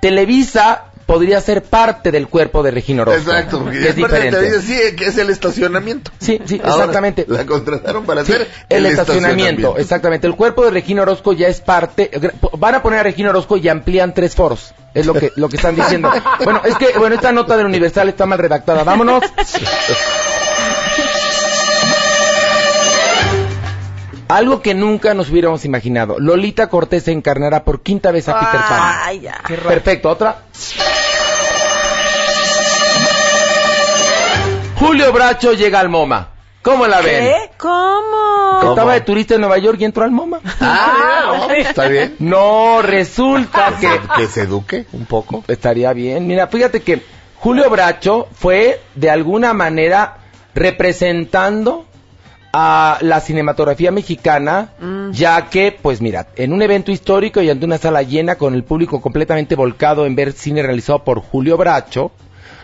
Speaker 4: Televisa podría ser parte del cuerpo de Regina Orozco.
Speaker 3: Exacto, porque
Speaker 4: que es
Speaker 3: es parte de
Speaker 4: diferente.
Speaker 3: Televisa, sí, que es el estacionamiento.
Speaker 4: Sí, sí,
Speaker 3: Ahora,
Speaker 4: exactamente.
Speaker 3: La contrataron para
Speaker 4: Sí,
Speaker 3: hacer
Speaker 4: el, estacionamiento, exactamente. El cuerpo de Regina Orozco ya es parte. Van a poner a Regina Orozco y amplían tres foros. Es lo que lo que están diciendo. (laughs) Bueno, es que bueno esta nota del Universal está mal redactada. Vámonos. Algo que nunca nos hubiéramos imaginado. Lolita Cortés encarnará por quinta vez a Peter Pan.
Speaker 5: Ay, ya.
Speaker 4: Perfecto, otra. Julio Bracho llega al MoMA. ¿Cómo la ven?
Speaker 5: ¿Qué? ¿Cómo?
Speaker 3: ¿Cómo?
Speaker 4: Estaba de turista en Nueva York y entró al MoMA. (laughs)
Speaker 3: Ah, no, está bien.
Speaker 4: No, resulta que
Speaker 3: Que se eduque un poco.
Speaker 4: estaría bien. Mira, fíjate que Julio Bracho fue de alguna manera representando a la cinematografía mexicana, ya que, pues mira, en un evento histórico y ante una sala llena con el público completamente volcado en ver cine realizado por Julio Bracho,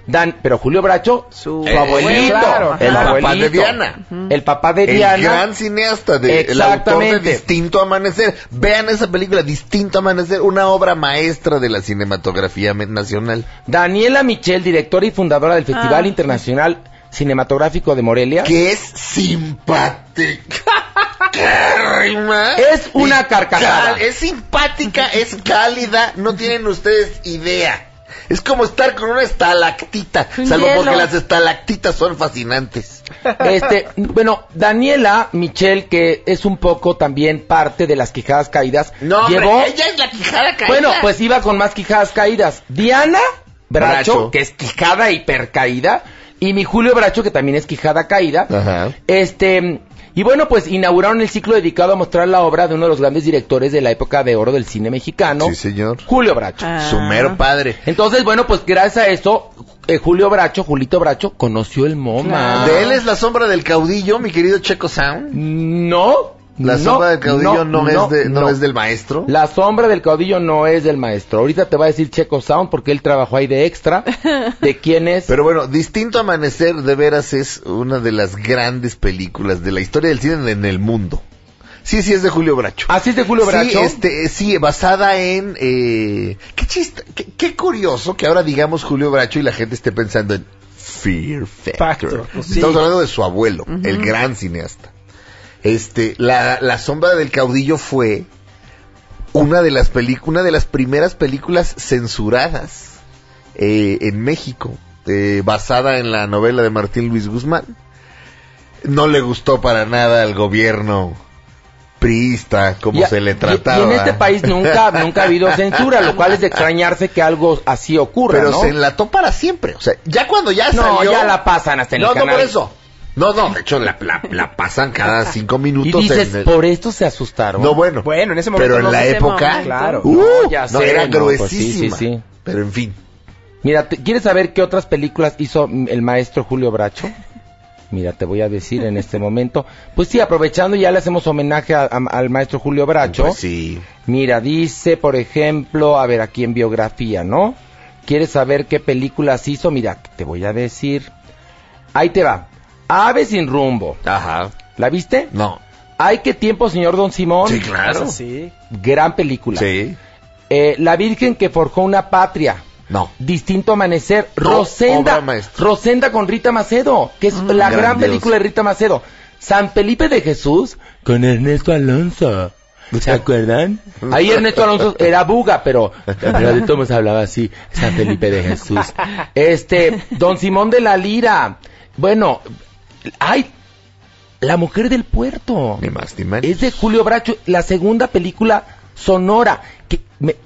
Speaker 4: Dan, pero Julio Bracho, su, abuelito,
Speaker 6: claro,
Speaker 4: el
Speaker 3: el papá
Speaker 4: abuelito,
Speaker 3: de Diana.
Speaker 4: el papá de
Speaker 3: El
Speaker 4: Diana,
Speaker 3: gran cineasta de el autor de. Distinto Amanecer. Vean esa película, Distinto Amanecer, una obra maestra de la cinematografía nacional.
Speaker 4: Daniela Michel, directora y fundadora del Festival
Speaker 5: Ah.
Speaker 4: Internacional Cinematográfico de Morelia.
Speaker 3: Que es simpática. (laughs)
Speaker 4: Es una carcajada.
Speaker 3: cal- Es simpática, es cálida, no tienen ustedes idea. Es como estar con una estalactita, salvo
Speaker 5: hielo.
Speaker 3: porque las estalactitas son fascinantes.
Speaker 4: Este, bueno, Daniela Michel, que es un poco también parte de las quijadas caídas,
Speaker 3: No, hombre,
Speaker 4: llevó,
Speaker 3: ella es la quijada caída.
Speaker 4: bueno, pues iba con más quijadas caídas. Diana Bracho,
Speaker 3: Bracho.
Speaker 4: que es quijada hipercaída, y mi Julio Bracho, que también es quijada caída.
Speaker 3: Ajá.
Speaker 4: Este, y bueno, pues inauguraron el ciclo dedicado a mostrar la obra de uno de los grandes directores de la época de oro del cine mexicano,
Speaker 3: Sí, señor.
Speaker 4: Julio Bracho.
Speaker 5: Ah.
Speaker 3: Su mero padre.
Speaker 4: Entonces, bueno, pues gracias a eso, eh, Julio Bracho, Julito Bracho, conoció el MoMA.
Speaker 3: De él es la sombra del caudillo, mi querido Checo Sound.
Speaker 4: No.
Speaker 3: La
Speaker 4: no,
Speaker 3: sombra del caudillo no, es, de, no,
Speaker 4: no.
Speaker 3: es del maestro.
Speaker 4: La sombra del caudillo no es del maestro. Ahorita te va a decir Checo Sound porque él trabajó ahí de extra. (laughs) ¿De quién es?
Speaker 3: Pero bueno, Distinto Amanecer de veras es una de las grandes películas de la historia del cine en el mundo. Sí, sí, es de Julio Bracho.
Speaker 4: ¿Así es de Julio Bracho?
Speaker 3: Sí, este, sí, basada en... Eh, qué chiste, qué, qué curioso que ahora digamos Julio Bracho y la gente esté pensando en Fear Factor.
Speaker 6: Factor, pues sí.
Speaker 3: Estamos hablando de su abuelo, el gran cineasta. Este, la, la sombra del caudillo fue una de las películas, una de las primeras películas censuradas eh, en México, eh, basada en la novela de Martín Luis Guzmán. No le gustó para nada al gobierno priista, como se le trataba.
Speaker 4: Y, en este país nunca, (laughs) nunca ha habido censura, lo cual es de extrañarse que algo así ocurra,
Speaker 3: Pero
Speaker 4: ¿no?
Speaker 3: se enlató para siempre. O sea, ya cuando ya
Speaker 4: No,
Speaker 3: salió...
Speaker 4: ya la pasan hasta en
Speaker 3: No,
Speaker 4: el
Speaker 3: no
Speaker 4: canal.
Speaker 3: por eso. No, no, de hecho la, la, la pasan cada (laughs) cinco
Speaker 4: Y
Speaker 3: minutos.
Speaker 4: dices,
Speaker 3: en el-
Speaker 4: por esto se asustaron.
Speaker 3: No, bueno.
Speaker 6: Bueno, en ese momento
Speaker 3: Pero en
Speaker 6: no
Speaker 3: la época...
Speaker 5: momento.
Speaker 6: Claro.
Speaker 3: Uh,
Speaker 4: No, ya
Speaker 3: no,
Speaker 4: sé,
Speaker 3: era
Speaker 4: no, pues sí, sí, sí.
Speaker 3: Pero en fin.
Speaker 4: Mira, ¿te- ¿quieres saber qué otras películas hizo el maestro Julio Bracho? Mira, te voy a decir en este momento. Pues sí, aprovechando ya le hacemos homenaje a- a- al maestro Julio Bracho.
Speaker 3: Pues sí.
Speaker 4: Mira, dice, por ejemplo, a ver, aquí en biografía, ¿no? ¿Quieres saber qué películas hizo? Mira, te voy a decir. Ahí te va. Ave sin rumbo.
Speaker 3: Ajá.
Speaker 4: ¿La viste?
Speaker 3: No.
Speaker 4: Ay, qué tiempo, señor Don Simón.
Speaker 3: Sí, claro.
Speaker 6: Sí.
Speaker 4: Gran película.
Speaker 3: Sí.
Speaker 4: Eh, la Virgen que forjó una patria.
Speaker 3: No.
Speaker 4: Distinto Amanecer.
Speaker 3: No,
Speaker 4: Rosenda. Rosenda con Rita Macedo, que es la gran película de Rita Macedo. San Felipe de Jesús con Ernesto Alonso. ¿Se (laughs) acuerdan? Ahí Ernesto Alonso era buga, pero, pero de todos hablaba así. San Felipe de Jesús. Este, Don Simón de la Lira. Bueno, ay, La Mujer del Puerto.
Speaker 3: Ni más ni menos.
Speaker 4: Es de Julio Bracho, la segunda película sonora. Que me-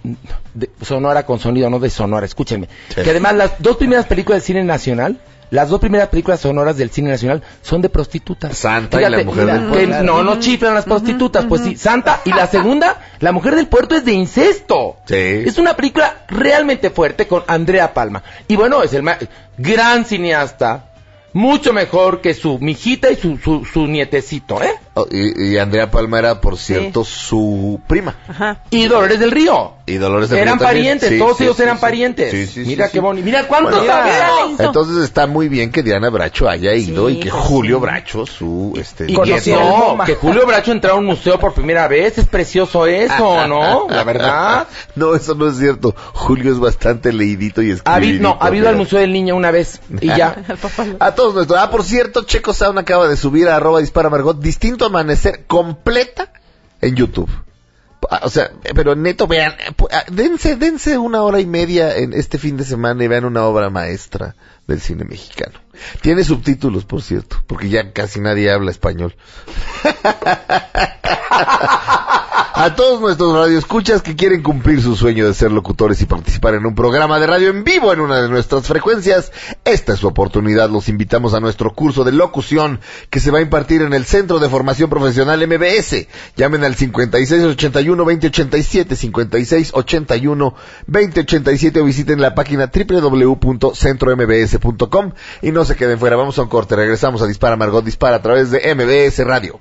Speaker 4: de- sonora con sonido, no de sonora, escúchenme.
Speaker 3: Sí.
Speaker 4: Que además las dos primeras películas del cine nacional, las dos primeras películas sonoras del cine nacional son de prostitutas.
Speaker 3: Santa y La Mujer del
Speaker 4: que
Speaker 3: Puerto.
Speaker 4: No, no chiflan las prostitutas, pues sí, Santa. Y la segunda, La Mujer del Puerto es de incesto.
Speaker 3: Sí.
Speaker 4: Es una película realmente fuerte con Andrea Palma. Y bueno, es el gran cineasta, mucho mejor que su mijita y su, su, su nietecito, ¿eh?
Speaker 3: Oh, y, y Andrea Palma era, por cierto, su prima.
Speaker 5: Ajá.
Speaker 4: Y Dolores del Río.
Speaker 3: Y Dolores del
Speaker 4: Eran
Speaker 3: Río también.
Speaker 4: parientes,
Speaker 3: Sí,
Speaker 4: todos
Speaker 3: sí,
Speaker 4: ellos
Speaker 3: sí,
Speaker 4: eran
Speaker 3: sí.
Speaker 4: parientes.
Speaker 3: Sí, sí,
Speaker 4: Mira
Speaker 3: sí,
Speaker 4: qué
Speaker 3: sí.
Speaker 4: bonito. Mira cuántos
Speaker 3: Bueno,
Speaker 4: sabemos.
Speaker 3: Entonces está muy bien que Diana Bracho haya ido
Speaker 5: Sí,
Speaker 3: y que
Speaker 5: pues
Speaker 3: Julio
Speaker 5: sí.
Speaker 3: Bracho, su este
Speaker 4: Y
Speaker 3: nieto-
Speaker 4: no, que Julio Bracho entrara a un museo por primera vez, es precioso eso, ¿no? La verdad.
Speaker 3: No, eso no es cierto. Julio es bastante leidito y escribidito.
Speaker 4: no, ha habido al
Speaker 3: pero-
Speaker 4: Museo del Niño una vez y ya. (laughs)
Speaker 3: A todos nuestros. Ah, por cierto, Checo Sound acaba de subir a arroba dispara Margot Distinto Amanecer completa en YouTube. O sea, pero neto, vean, ah, dense, dense una hora y media en este fin de semana y vean una obra maestra del cine mexicano. Tiene subtítulos, por cierto, porque ya casi nadie habla español. (laughs) A todos nuestros radioescuchas que quieren cumplir su sueño de ser locutores y participar en un programa de radio en vivo en una de nuestras frecuencias, esta es su oportunidad. Los invitamos a nuestro curso de locución que se va a impartir en el Centro de Formación Profesional MBS. Llamen al 5681-2087, 5681-2087 o visiten la página www.centrombs.com y no se queden fuera. Vamos a un corte. Regresamos a Dispara Margot Dispara a través de MBS Radio.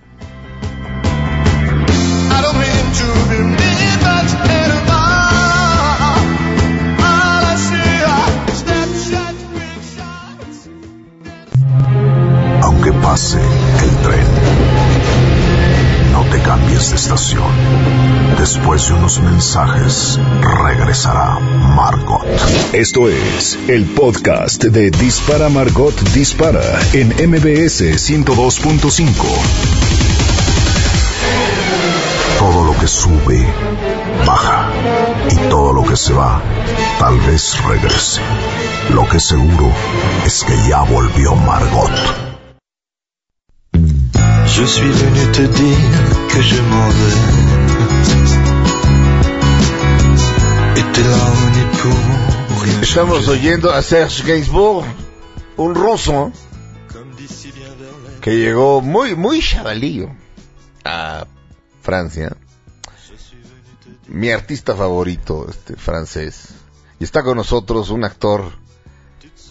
Speaker 7: Mean to be mean, but anymore. All I see are snapshots, big shots.
Speaker 2: Aunque pase el tren, no te cambies de estación. Después de unos mensajes, regresará Margot.
Speaker 1: Esto es el podcast de Dispara Margot Dispara en MBS 102.5.
Speaker 2: Todo lo que sube, baja. Y todo lo que se va, tal vez regrese. Lo que seguro es que ya volvió Margot.
Speaker 11: Je suis venu te dire que je m'en vais. Et t'es là au nid pour rien
Speaker 3: Estamos oyendo a Serge Gainsbourg, un ruso que llegó muy, muy chavalillo a Francia. Mi artista favorito, este francés. Y está con nosotros un actor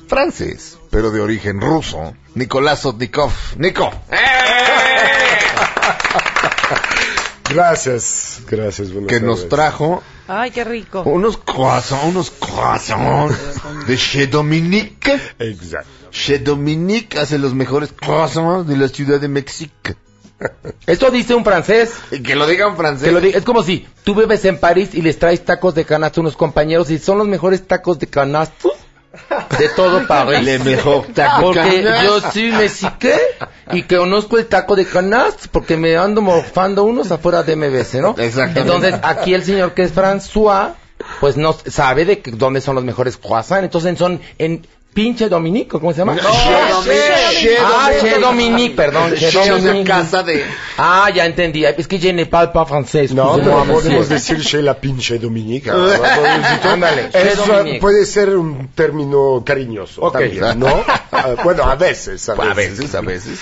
Speaker 3: francés, pero de origen ruso, Nicolás Otnikov. Nico. (laughs)
Speaker 12: Gracias, gracias.
Speaker 3: Que nos trajo
Speaker 5: Ay, qué rico.
Speaker 3: unos croissants, unos croissants de Chez Dominique.
Speaker 12: Exacto.
Speaker 3: Chez Dominique hace los mejores croissants de la Ciudad de México.
Speaker 4: Esto dice un francés.
Speaker 3: Y que lo digan francés.
Speaker 4: Que lo diga- es como si tú vives en París y les traes tacos de canasta a unos compañeros y son los mejores tacos de canasta de todo (laughs) París.
Speaker 3: Le mejor taco
Speaker 4: Porque
Speaker 3: canasta.
Speaker 4: yo soy mexique y que conozco el taco de canasta porque me ando morfando unos afuera de MBS, ¿no?
Speaker 3: Exactamente.
Speaker 4: Entonces, aquí el señor que es François, pues no sabe de que- dónde son los mejores croissants. Entonces son en pinche Dominico, ¿cómo se llama?
Speaker 3: Dominique. Chez
Speaker 4: Ah,
Speaker 3: Dominique.
Speaker 4: Chez Dominique, perdón. Chez Dominique.
Speaker 3: casa de...
Speaker 4: Ah, ya entendí. Es que je ne parle pas français.
Speaker 12: No,
Speaker 4: excusez-moi,
Speaker 12: pero podemos decir chez la pinche Dominica. (laughs)
Speaker 4: Ándale, chez
Speaker 12: Eso
Speaker 4: Dominique.
Speaker 12: puede ser un término cariñoso
Speaker 4: Ok.
Speaker 12: también, ¿no? (laughs) Ah, bueno, a veces, a veces.
Speaker 3: A veces, a veces.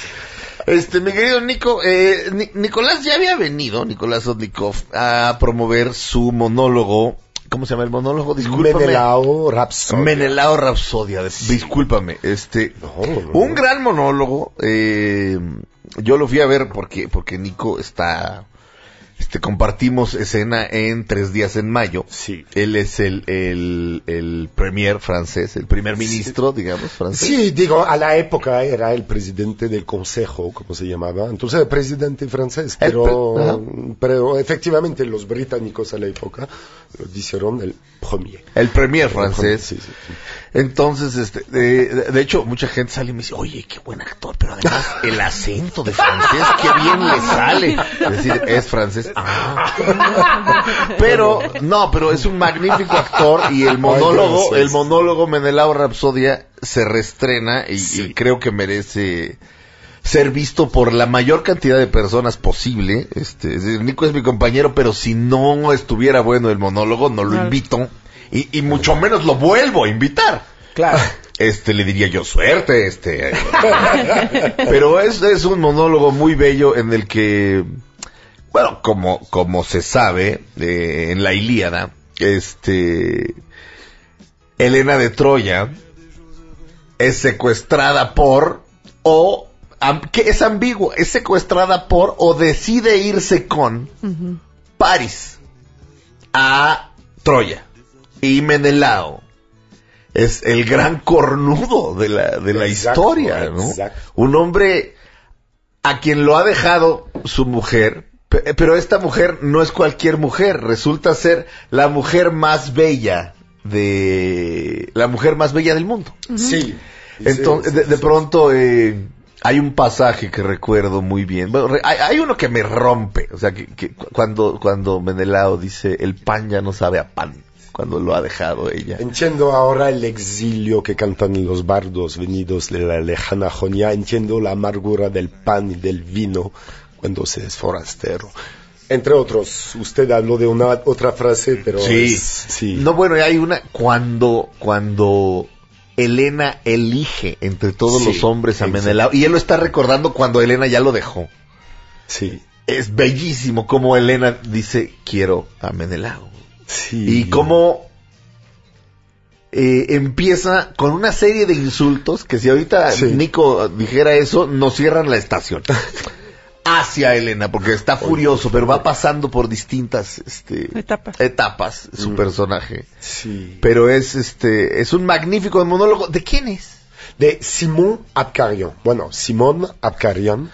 Speaker 3: Este, mi querido Nico, eh, Ni- Nicolás ya había venido, Nicolás Odnikov, a promover su monólogo. ¿Cómo se llama el monólogo? Discúlpame.
Speaker 12: Menelao Rhapsody.
Speaker 3: Menelao Rapsodia. Discúlpame. Este,
Speaker 12: no.
Speaker 3: un gran monólogo. Eh, yo lo fui a ver porque, porque Nico está, este, compartimos escena en Tres Días en Mayo.
Speaker 12: Sí.
Speaker 3: Él es el, el, el premier francés, el primer ministro, digamos, francés.
Speaker 12: Sí, digo, a la época era el presidente del consejo, como se llamaba. Entonces, el presidente francés, pero,
Speaker 3: pre-
Speaker 12: pero efectivamente los británicos a la época lo dijeron el premier.
Speaker 3: El premier francés.
Speaker 12: Sí, sí, sí.
Speaker 3: Entonces, este, de, de- de hecho, mucha gente sale y me dice, oye, qué buen actor, pero además (laughs) el acento de francés, qué bien le sale. Es decir, es francés. Ah. Pero, no, pero es un magnífico actor y el monólogo, el monólogo Menelao Rapsodia se reestrena y, y creo que merece ser visto por la mayor cantidad de personas posible. Este, es decir, Nico es mi compañero, pero si no estuviera bueno el monólogo, no lo invito. Y, y mucho menos lo vuelvo a invitar.
Speaker 6: Claro. (laughs)
Speaker 3: Este, le diría yo suerte, este. (laughs) Pero es, es un monólogo muy bello en el que, bueno, como, como se sabe, eh, en la Ilíada, este, Helena de Troya es secuestrada por, o que es ambigua, es secuestrada por o decide irse con Paris a Troya. Y Menelao es el gran cornudo de la, de la
Speaker 12: Exacto,
Speaker 3: historia, ¿no?
Speaker 12: exacto.
Speaker 3: Un hombre a quien lo ha dejado su mujer, pero esta mujer no es cualquier mujer, resulta ser la mujer más bella de la mujer más bella del mundo.
Speaker 12: Sí.
Speaker 3: Entonces,
Speaker 12: Sí,
Speaker 3: de,
Speaker 12: sí,
Speaker 3: de
Speaker 12: sí.
Speaker 3: pronto eh, hay un pasaje que recuerdo muy bien. Bueno, re- hay, hay uno que me rompe, o sea, que, que cu- cuando cuando Menelao dice el pan ya no sabe a pan cuando lo ha dejado ella.
Speaker 12: Entiendo ahora el exilio que cantan los bardos venidos de la lejana Jonia. Entiendo la amargura del pan y del vino cuando se es forastero. Entre otros, usted habló de una otra frase, pero
Speaker 3: Sí.
Speaker 12: es- sí.
Speaker 3: No, bueno, hay una cuando cuando Elena elige entre todos
Speaker 12: Sí,
Speaker 3: los hombres a. Menelao y él lo está recordando cuando Elena ya lo dejó.
Speaker 12: Sí.
Speaker 3: Es bellísimo como Elena dice quiero a Menelao.
Speaker 12: Sí.
Speaker 3: Y cómo eh, empieza con una serie de insultos que si ahorita. Nico dijera eso, nos cierran la estación. (laughs) Hacia Elena, porque está furioso, pero va pasando por distintas este,
Speaker 5: Etapas.
Speaker 3: etapas su personaje.
Speaker 12: Sí.
Speaker 3: Pero es este es un magnífico monólogo. ¿De quién es?
Speaker 12: de Simon Abkarian. Bueno, Simon Abkarian,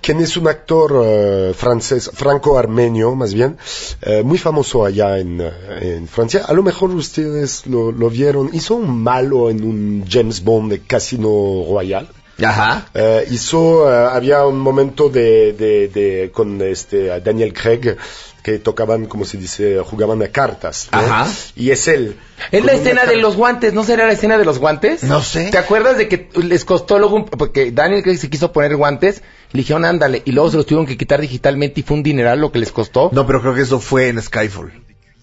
Speaker 12: quien es un actor eh, francés, franco-armenio más bien, eh, muy famoso allá en, eh, en Francia. A lo mejor ustedes lo, lo vieron. Hizo un malo en un James Bond de Casino Royale.
Speaker 3: Ajá.
Speaker 12: Eh, hizo, eh, había un momento de, de, de- con este Daniel Craig que tocaban, como se dice, jugaban a cartas. ¿no?
Speaker 4: Ajá.
Speaker 12: Y es él.
Speaker 4: Es la escena de los guantes, ¿no será la escena de los guantes?
Speaker 3: No sé.
Speaker 4: ¿Te acuerdas de que les costó luego, un- porque Daniel Craig se quiso poner guantes, le dijeron ándale, y luego se los tuvieron que quitar digitalmente y fue un dineral lo que les costó?
Speaker 3: No, pero creo que eso fue en Skyfall.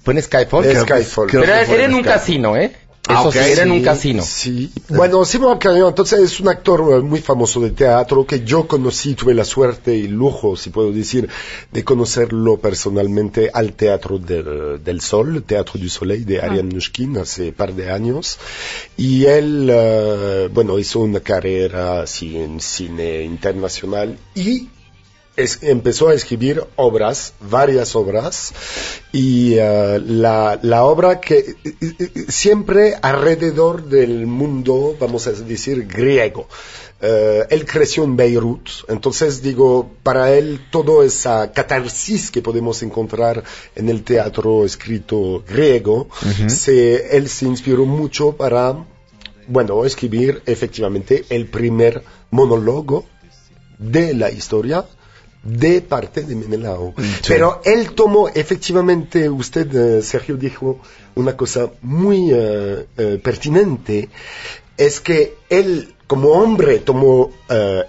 Speaker 4: ¿Fue en Skyfall? Creo
Speaker 12: Skyfall.
Speaker 4: Pero
Speaker 3: Creo
Speaker 4: era,
Speaker 3: en
Speaker 4: en un
Speaker 3: Skyfall.
Speaker 4: casino, ¿eh?
Speaker 3: Ah,
Speaker 4: Eso
Speaker 3: ok.
Speaker 4: sí, era en un casino.
Speaker 12: Sí. Bueno, Simon Abkarian, entonces es un actor eh, muy famoso de teatro que yo conocí, tuve la suerte y lujo, si puedo decir, de conocerlo personalmente al Teatro del, del Sol, Teatro du Soleil de Ariane Nushkin hace un par de años. Y él, eh, bueno, hizo una carrera así en cine internacional y es- empezó a escribir obras, varias obras, y eh, la, la obra que eh, eh, siempre alrededor del mundo, vamos a decir, griego. Él creció en Beirut, entonces digo, para él toda esa catarsis que podemos encontrar en el teatro escrito griego, se, él se inspiró mucho para, bueno, escribir efectivamente el primer monólogo de la historia de parte de Menelao. Pero él tomó, efectivamente, usted, eh, Sergio, dijo una cosa muy eh, eh, pertinente, es que él, como hombre, tomó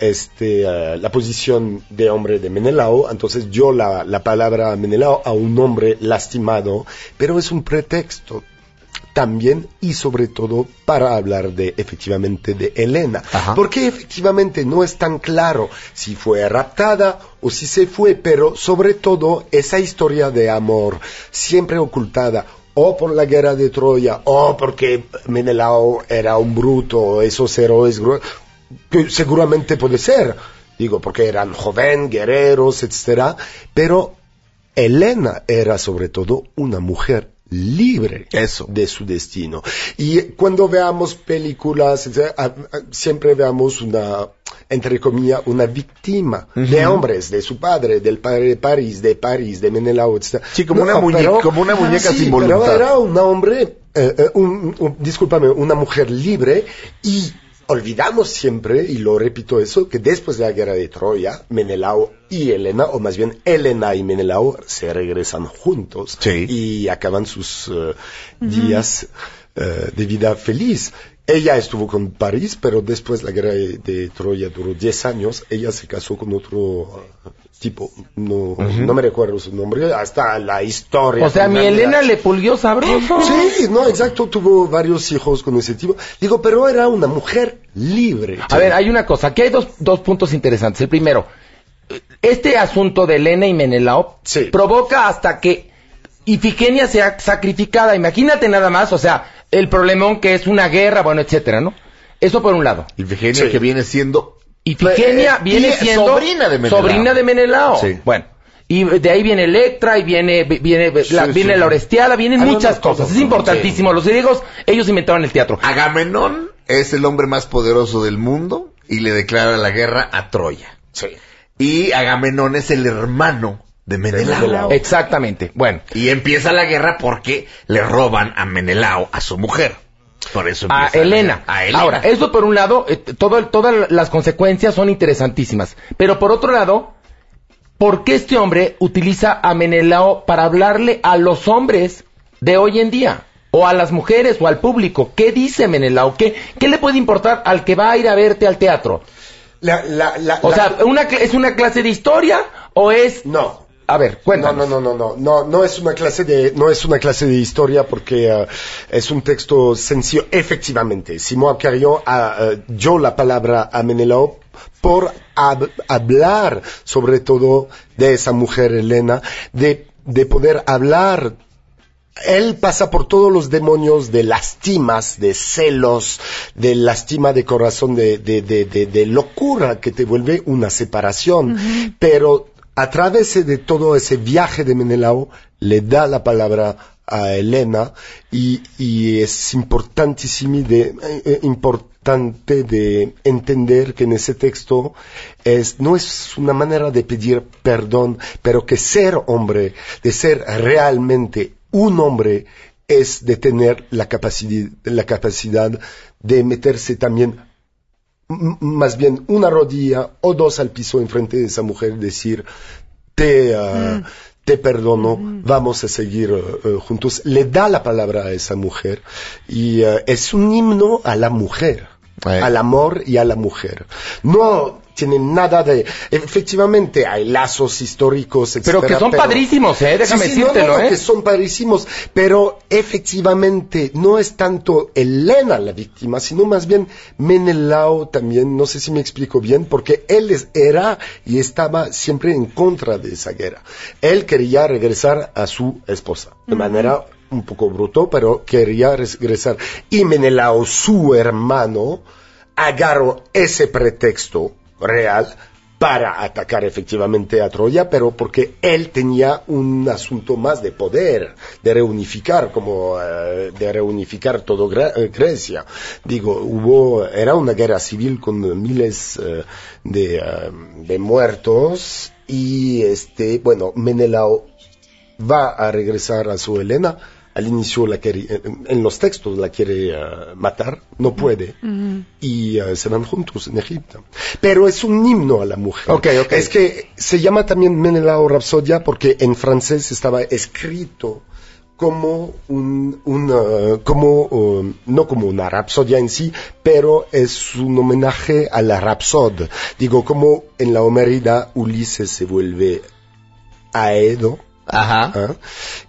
Speaker 12: este, la posición de hombre de Menelao, entonces dio la, la palabra Menelao a un hombre lastimado, pero es un pretexto también y sobre todo para hablar de efectivamente de Elena.
Speaker 3: Ajá.
Speaker 12: Porque efectivamente no es tan claro si fue raptada o si se fue, pero sobre todo esa historia de amor siempre ocultada o por la guerra de Troya o porque Menelao era un bruto, esos héroes que seguramente puede ser, digo, porque eran joven, guerreros, etcétera, pero Elena era sobre todo una mujer libre
Speaker 3: Eso.
Speaker 12: de su destino. Y cuando veamos películas, etcétera, a- a- siempre veamos una, entre comillas, una víctima de hombres, de su padre, del padre de París, de París, de Menelao, etc.
Speaker 3: Sí, como una muñe- como una muñeca
Speaker 12: sí,
Speaker 3: sin
Speaker 12: pero
Speaker 3: voluntad.
Speaker 12: era un hombre, eh, eh, un- un- discúlpame, una mujer libre y olvidamos siempre, y lo repito eso, que después de la guerra de Troya, Menelao y Helena, o más bien Helena y Menelao, se regresan juntos
Speaker 3: Sí.
Speaker 12: y acaban sus eh, días eh, de vida feliz. Ella estuvo con París, pero después la guerra de, Troya duró 10 años. Ella se casó con otro eh, tipo, no, no me recuerdo su nombre, hasta la historia.
Speaker 4: O sea, mi Elena le pulió sabroso.
Speaker 12: Sí, no, exacto, tuvo varios hijos con ese tipo. Digo, pero era una mujer libre.
Speaker 4: A ver, hay una cosa. Aquí hay dos, dos puntos interesantes. El primero, este asunto de Elena y Menelao
Speaker 12: Sí.
Speaker 4: provoca hasta que Ifigenia sea sacrificada. Imagínate nada más, o sea, el problemón que es una guerra, bueno, etcétera, ¿no? Eso por un lado.
Speaker 3: Ifigenia
Speaker 12: Sí.
Speaker 3: que viene siendo
Speaker 4: Ifigenia
Speaker 3: Eh,
Speaker 4: viene
Speaker 3: y
Speaker 4: siendo
Speaker 3: sobrina de Menelao.
Speaker 4: sobrina de Menelao.
Speaker 3: Sí.
Speaker 4: Bueno, y de ahí viene Electra y viene viene la,
Speaker 3: Sí,
Speaker 4: viene
Speaker 3: sí.
Speaker 4: la Orestiada, vienen muchas
Speaker 3: todo,
Speaker 4: cosas. Es importantísimo. Los griegos ellos inventaron el teatro.
Speaker 3: Agamenón es el hombre más poderoso del mundo y le declara la guerra a Troya. Y Agamenón es el hermano de Menelao.
Speaker 4: Exactamente. Bueno,
Speaker 3: Y empieza la guerra porque le roban a Menelao, a su mujer. Por eso
Speaker 4: a Elena.
Speaker 3: A Elena.
Speaker 4: Ahora, eso por un lado, eh, todo- todas las consecuencias son interesantísimas. Pero por otro lado, ¿por qué este hombre utiliza a Menelao para hablarle a los hombres de hoy en día? O a las mujeres o al público. ¿Qué dice Menelao? ¿Qué, qué le puede importar al que va a ir a verte al teatro?
Speaker 12: La- la- la-
Speaker 4: O
Speaker 12: la-
Speaker 4: sea, una, ¿es una clase de historia o es...?
Speaker 12: No.
Speaker 4: A ver,
Speaker 12: No,
Speaker 4: cuéntanos.
Speaker 12: no, no, no, no, no, no es una clase de, no es una clase de historia porque eh, es un texto sencillo. Efectivamente, Simón Carrión dio la palabra a Menelao por hab- hablar sobre todo de esa mujer Elena, de, de poder hablar él pasa por todos los demonios de lastimas, de celos, de lastima de corazón, de, de, de, de, de locura que te vuelve una separación. Pero a través de todo ese viaje de Menelao, le da la palabra a Elena y, es importantísimo de, eh, eh, importante de entender que en ese texto es, no es una manera de pedir perdón, pero que ser hombre, de ser realmente un hombre, es de tener la capacidad, la capacidad de meterse también más bien una rodilla o dos al piso enfrente de esa mujer, decir, te, ah, te perdono, vamos a seguir eh, juntos. Le da la palabra a esa mujer y eh, es un himno a la mujer, al amor y a la mujer. No tiene nada de... Efectivamente, hay lazos históricos,
Speaker 4: Pero que
Speaker 12: etcétera,
Speaker 4: son padrísimos, ¿eh? Déjame
Speaker 12: Sí, sí, no, no, no,
Speaker 4: ¿eh?
Speaker 12: que son padrísimos, pero efectivamente no es tanto Elena la víctima, sino más bien Menelao también, no sé si me explico bien, porque él es- era y estaba siempre en contra de esa guerra. Él quería regresar a su esposa, de manera un poco bruto, pero quería regresar. Y Menelao, su hermano, agarró ese pretexto real para atacar efectivamente a Troya, pero porque él tenía un asunto más de poder, de reunificar, como eh, de reunificar todo eh, Grecia. Digo, hubo, era una guerra civil con miles eh, de, de muertos y este, bueno, Menelao va a regresar a su Helena. Al inicio la quiere, en los textos la quiere eh, matar, no puede, y eh, se van juntos en Egipto. Pero es un himno a la mujer.
Speaker 4: Ok, ok.
Speaker 12: Es que se llama también Menelao Rapsodia porque en francés estaba escrito como un, un, eh, como, eh, no como una rapsodia en sí, pero es un homenaje a la rapsod. Digo, como en la Homerida Ulises se vuelve Aedo,
Speaker 3: Ajá.
Speaker 12: ¿Ah?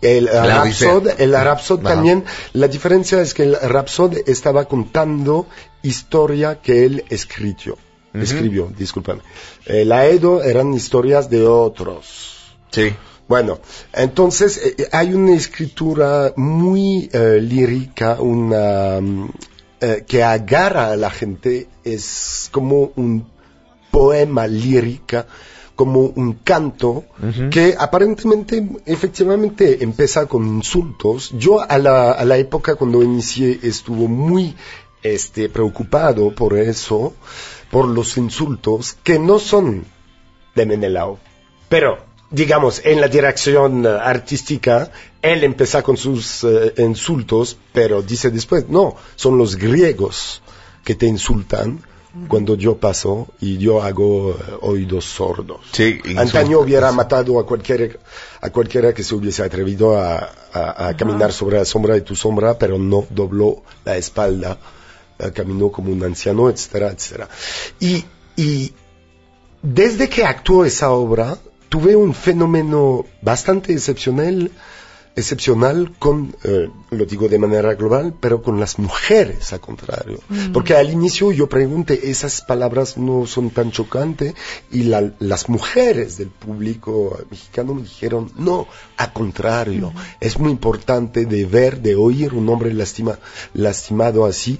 Speaker 12: El. Rhapsod, el Rhapsod
Speaker 3: Ajá.
Speaker 12: también, la diferencia es que el Rhapsod estaba contando historia que él escribió, escribió, discúlpame. El Aedo eran historias de otros.
Speaker 3: Sí.
Speaker 12: Bueno, entonces eh, eh, hay una escritura muy eh, lírica, una mm, eh, que agarra a la gente, es como un poema lírica, como un canto que aparentemente, efectivamente, empieza con insultos. Yo a la, a la época cuando inicié estuvo muy este, preocupado por eso, por los insultos que no son de Menelao. Pero, digamos, en la dirección eh, artística, él empieza con sus eh, insultos, pero dice después, no, son los griegos que te insultan cuando yo paso y yo hago eh, oídos sordos.
Speaker 3: Sí,
Speaker 12: Antaño hubiera matado a cualquiera, a cualquiera que se hubiese atrevido a, a- a caminar sobre la sombra de tu sombra, pero no dobló la espalda, eh, caminó como un anciano, etcétera, etcétera. Y, y desde que actuó esa obra, tuve un fenómeno bastante excepcional, excepcional con, eh, lo digo de manera global, pero con las mujeres, al contrario. Porque al inicio yo pregunté, esas palabras no son tan chocantes, y la- las mujeres del público mexicano me dijeron, no, al contrario, es muy importante de ver, de oír un hombre lastima, lastimado así,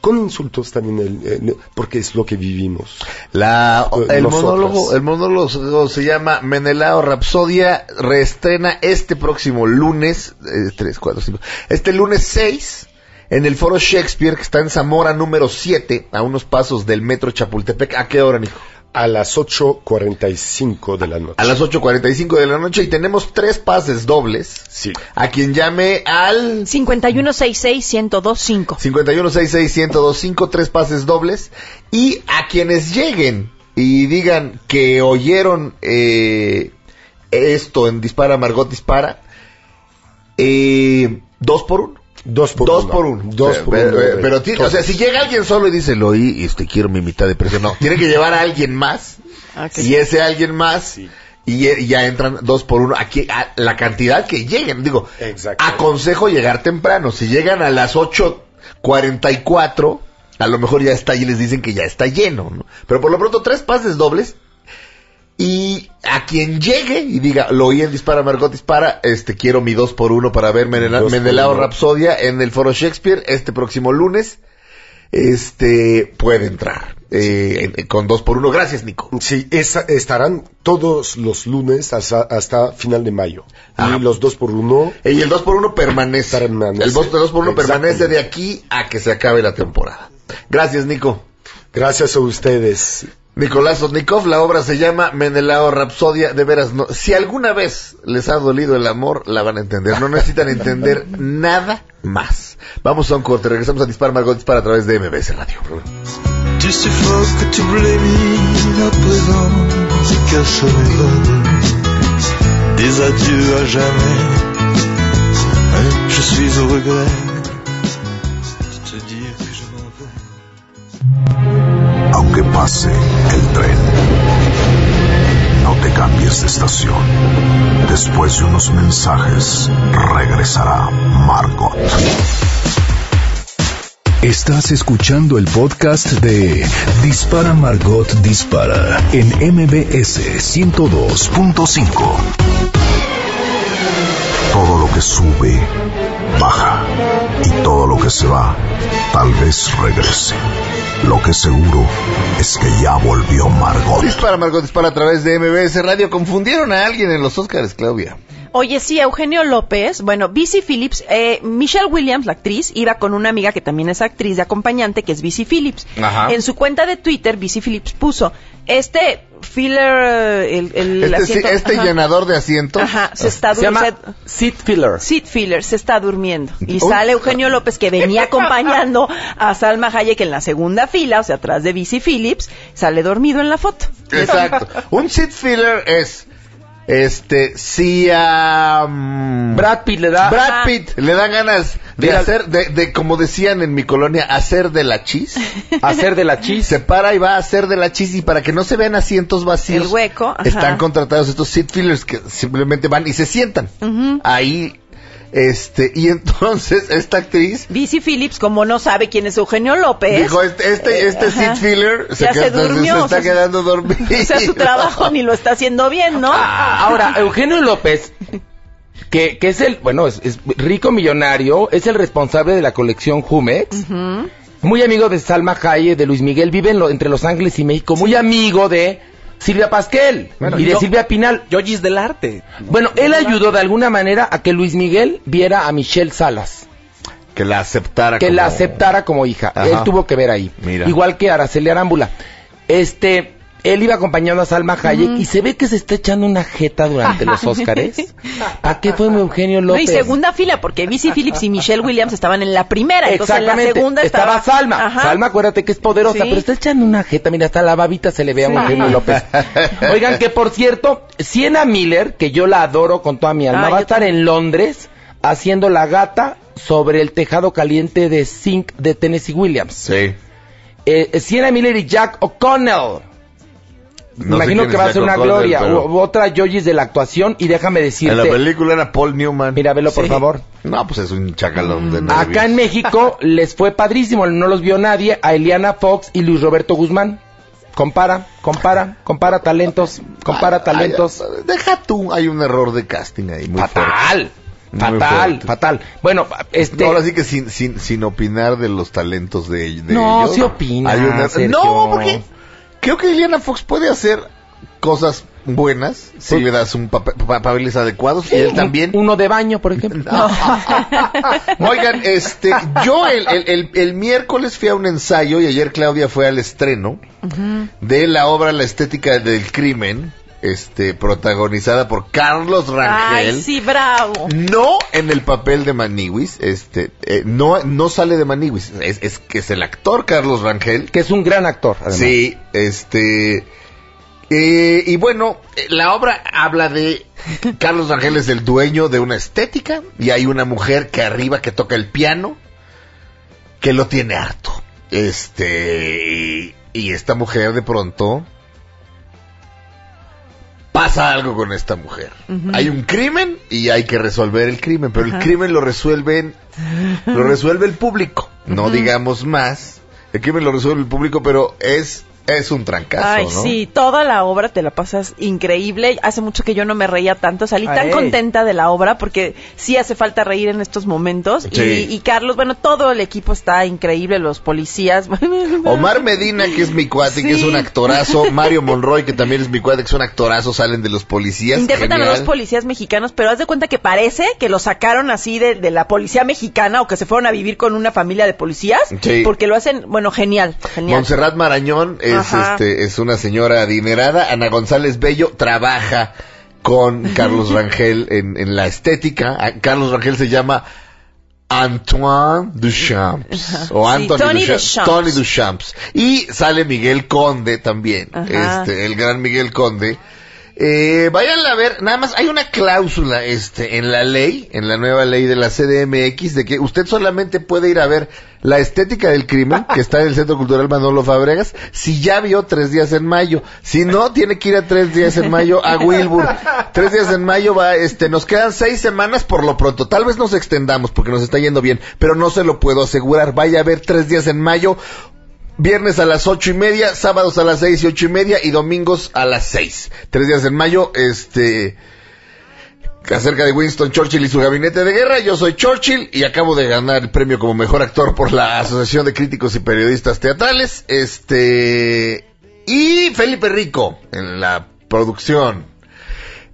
Speaker 12: con insultos también, el- el- porque es lo que vivimos.
Speaker 3: La, el monólogo, el monólogo se llama Menelao Rapsodia, reestrena este próximo lunes, eh, tres, cuatro, cinco, este lunes 6, en el Foro Shakespeare, que está en Zamora número 7, a unos pasos del Metro Chapultepec. ¿A qué hora, Nico?
Speaker 12: A las 8.45 de la noche.
Speaker 3: A las 8.45 de la noche y tenemos tres pases dobles.
Speaker 12: Sí.
Speaker 3: A quien llame al
Speaker 5: 5166-1025.
Speaker 3: 5166-1025, tres pases dobles. Y a quienes lleguen y digan que oyeron eh, esto en Dispara Margot Dispara, eh, dos por uno.
Speaker 12: Dos por
Speaker 3: Dos
Speaker 12: uno.
Speaker 3: por uno.
Speaker 12: Dos por
Speaker 3: eh,
Speaker 12: uno.
Speaker 3: eh, Pero, tiene- o sea, si llega alguien solo y dice, lo oí y este, quiero mi mitad de precio. No, tiene que llevar a alguien más. Y ese alguien más. Y, y ya entran dos por uno. Aquí, a la cantidad que lleguen. Digo, aconsejo llegar temprano. Si llegan a las 8.44, a lo mejor ya está y les dicen que ya está lleno. ¿no? Pero por lo pronto, tres pases dobles. Y a quien llegue y diga, lo oí en Dispara Margot Dispara, este quiero mi dos por uno para ver Menela- Menelao. Rapsodia en el Foro Shakespeare este próximo lunes. Este puede entrar eh, en- con dos por uno. Gracias, Nico.
Speaker 12: Sí, esa- estarán todos los lunes hasta, hasta final de mayo. Y los dos por uno
Speaker 3: Y el dos por uno permanece.
Speaker 12: Permanece.
Speaker 3: El dos, dos por uno permanece de aquí a que se acabe la temporada. Gracias, Nico.
Speaker 12: Gracias a ustedes.
Speaker 3: Nicolás Otnikov, la obra se llama Menelao Rapsodia, de veras, no, si alguna vez les ha dolido el amor, la van a entender, no necesitan (laughs) entender nada más. Vamos a un corte, regresamos a Dispar Margot Dispara a través de MBS Radio.
Speaker 11: Des adieux à jamais. Hein, Je suis au regret
Speaker 2: Aunque pase el tren, no te cambies de estación. Después de unos mensajes, regresará Margot.
Speaker 1: Estás escuchando el podcast de Dispara Margot Dispara en MBS 102.5.
Speaker 2: Todo lo que sube, baja. Y todo lo que se va, tal vez regrese. Lo que seguro es que ya volvió Margot.
Speaker 3: Dispara Margot Dispara a través de MBS Radio. Confundieron a alguien en los Oscars, Claudia.
Speaker 5: Oye, sí, Eugenio López, bueno, Bici Phillips, eh, Michelle Williams, la actriz, iba con una amiga que también es actriz de acompañante, que es Bici Phillips.
Speaker 3: Ajá.
Speaker 5: En su cuenta de Twitter, Bici Phillips puso, este filler, eh, el, el
Speaker 3: Este, sí-
Speaker 5: asiento-
Speaker 3: este llenador de asientos.
Speaker 5: Ajá, se está
Speaker 4: Se llama
Speaker 5: durmiendo.
Speaker 4: seat filler.
Speaker 5: Seat filler, se está durmiendo. Y sale Eugenio López, que venía (laughs) acompañando a Salma Hayek en la segunda fila, o sea, atrás de Bici Phillips, sale dormido en la foto.
Speaker 3: Exacto. Un seat filler es, este, si a
Speaker 4: Brad Pitt le da...
Speaker 3: Brad Pitt le da ganas de
Speaker 4: Mira-
Speaker 3: hacer, de, de, como decían en mi colonia, hacer de la chis. (laughs)
Speaker 4: hacer de la chis.
Speaker 3: Se para y va a hacer de la chis y para que no se vean asientos vacíos.
Speaker 5: El hueco, ajá.
Speaker 3: Están contratados estos seat fillers que simplemente van y se sientan. Ahí, este, y entonces esta actriz
Speaker 5: Bici Phillips, como no sabe quién es Eugenio López.
Speaker 3: dijo, este, este, este
Speaker 5: Ajá.
Speaker 3: seat filler se,
Speaker 5: Ya
Speaker 3: queda-
Speaker 5: se durmió,
Speaker 3: se
Speaker 5: o
Speaker 3: está
Speaker 5: sea,
Speaker 3: quedando dormido. (laughs)
Speaker 5: O sea, su trabajo ni lo está haciendo bien, ¿no?
Speaker 4: Ah, Ahora, Eugenio López, que, que es el, bueno, es, es rico millonario, es el responsable de la colección Jumex, muy amigo de Salma Hayek, de Luis Miguel, vive en lo- entre Los Ángeles y México, muy amigo de Silvia Pasquel
Speaker 6: Bueno,
Speaker 4: y de
Speaker 6: yo-
Speaker 4: Silvia Pinal.
Speaker 6: Yogis del arte.
Speaker 4: Bueno, él ayudó de alguna manera a que Luis Miguel viera a Michelle Salas,
Speaker 3: que la aceptara.
Speaker 4: que
Speaker 3: como-
Speaker 4: la aceptara como hija.
Speaker 3: Ajá.
Speaker 4: Él tuvo que ver ahí.
Speaker 3: Mira.
Speaker 4: Igual que Araceli Arámbula. Este, él iba acompañando a Salma Hayek y se ve que se está echando una jeta durante los (laughs) Óscares. ¿A qué fue Eugenio
Speaker 5: No, y
Speaker 4: López?
Speaker 5: segunda fila, porque Bici Phillips y Michelle Williams estaban en la primera. Entonces en la
Speaker 4: Exactamente.
Speaker 5: segunda
Speaker 4: estaba,
Speaker 5: estaba,
Speaker 4: Salma.
Speaker 5: Ajá.
Speaker 4: Salma, acuérdate que es poderosa,
Speaker 5: Sí.
Speaker 4: pero está echando una jeta. Mira, hasta la babita se le ve a
Speaker 5: Sí.
Speaker 4: Eugenio (laughs) López. Oigan, que por cierto, Sienna Miller, que yo la adoro con toda mi alma,
Speaker 5: Ah,
Speaker 4: va a estar en Londres haciendo la gata sobre el tejado caliente de Zinc de Tennessee Williams.
Speaker 3: Sí.
Speaker 4: Eh, Sienna Miller y Jack O'Connell.
Speaker 3: No
Speaker 4: imagino que va a ser una gloria.
Speaker 3: pero-
Speaker 4: U- otra Yoyis de la actuación. Y déjame decirte.
Speaker 3: En la película era Paul Newman.
Speaker 4: Mira, velo por
Speaker 5: Sí.
Speaker 4: favor.
Speaker 3: No, pues es un chacalón de nervios.
Speaker 4: Acá en México (laughs) les fue padrísimo, no los vio nadie, a Eliana Fox y Luis Roberto Guzmán. Compara, compara, compara talentos, compara talentos.
Speaker 3: Ay, deja tú, hay un error de casting ahí muy fuerte.
Speaker 4: Fatal.
Speaker 3: Muy
Speaker 4: Fatal, fatal. Bueno, este...
Speaker 3: No, ahora sí que sin, sin, sin opinar de los talentos de, de
Speaker 4: No,
Speaker 3: ellos.
Speaker 4: sí opina,
Speaker 3: Hay una-. No, porque creo que Liliana Fox puede hacer cosas buenas si le das un papel- pa- papeles adecuados y él también.
Speaker 4: Uno de baño, por ejemplo. (laughs)
Speaker 3: Oigan, este, yo el, el, el- el miércoles fui a un ensayo y ayer Claudia fue al estreno de la obra La estética del crimen, este, protagonizada por Carlos Rangel.
Speaker 5: Ay, sí, bravo.
Speaker 3: No en el papel de Maniwis, este, eh, no, no sale de Maniwis, es, es que es el actor Carlos Rangel.
Speaker 4: Que es un gran actor, además.
Speaker 3: Sí, este, eh, y bueno, eh, la obra habla de (laughs) Carlos Rangel es el dueño de una estética y hay una mujer que arriba que toca el piano que lo tiene harto. Este, y, y esta mujer de pronto pasa algo con esta mujer. Hay un crimen y hay que resolver el crimen, pero el crimen lo resuelven, lo resuelve el público, no digamos más. El crimen lo resuelve el público, pero es es un trancazo,
Speaker 5: Ay,
Speaker 3: ¿no?
Speaker 5: sí, toda la obra te la pasas increíble. Hace mucho que yo no me reía tanto. Salí tan contenta de la obra porque sí hace falta reír en estos momentos.
Speaker 3: Sí.
Speaker 5: Y, y Carlos, bueno, todo el equipo está increíble, los policías. (laughs)
Speaker 3: Omar Medina, que es mi cuate, que es un actorazo. Mario Monroy, que también es mi cuate, que es un actorazo, salen de los policías.
Speaker 5: Interpretan a dos policías mexicanos, pero haz de cuenta que parece que los sacaron así de, de la policía mexicana o que se fueron a vivir con una familia de policías.
Speaker 3: Sí.
Speaker 5: Porque lo hacen, bueno, genial, genial.
Speaker 3: Montserrat Marañón es,
Speaker 5: Ajá.
Speaker 3: este, es una señora adinerada. Ana González Bello trabaja con (laughs) Carlos Rangel en, en la estética. A- Carlos Rangel se llama Antoine Duchamps. O
Speaker 5: Sí,
Speaker 3: Anthony
Speaker 5: Tony
Speaker 3: Duchamps.
Speaker 5: Duchamps.
Speaker 3: Tony Duchamps. Y sale Miguel Conde también.
Speaker 5: Ajá.
Speaker 3: Este, el gran Miguel Conde. Eh, vayan a ver, nada más hay una cláusula este en la ley, en la nueva ley de la CDMX, de que usted solamente puede ir a ver la estética del crimen, que está en el Centro Cultural Manolo Fabregas, si ya vio tres días en mayo. Si no, tiene que ir a tres días en mayo a Wilbur. Tres días en mayo va, este, nos quedan seis semanas por lo pronto. Tal vez nos extendamos porque nos está yendo bien, pero no se lo puedo asegurar. Vaya a ver tres días en mayo. Viernes a las ocho y media, sábados a las seis y ocho y media y domingos a las seis. Tres días en mayo, este, acerca de Winston Churchill y su gabinete de guerra. Yo soy Churchill y acabo de ganar el premio como mejor actor por la Asociación de Críticos y Periodistas Teatrales. Este, y Felipe Rico en la producción.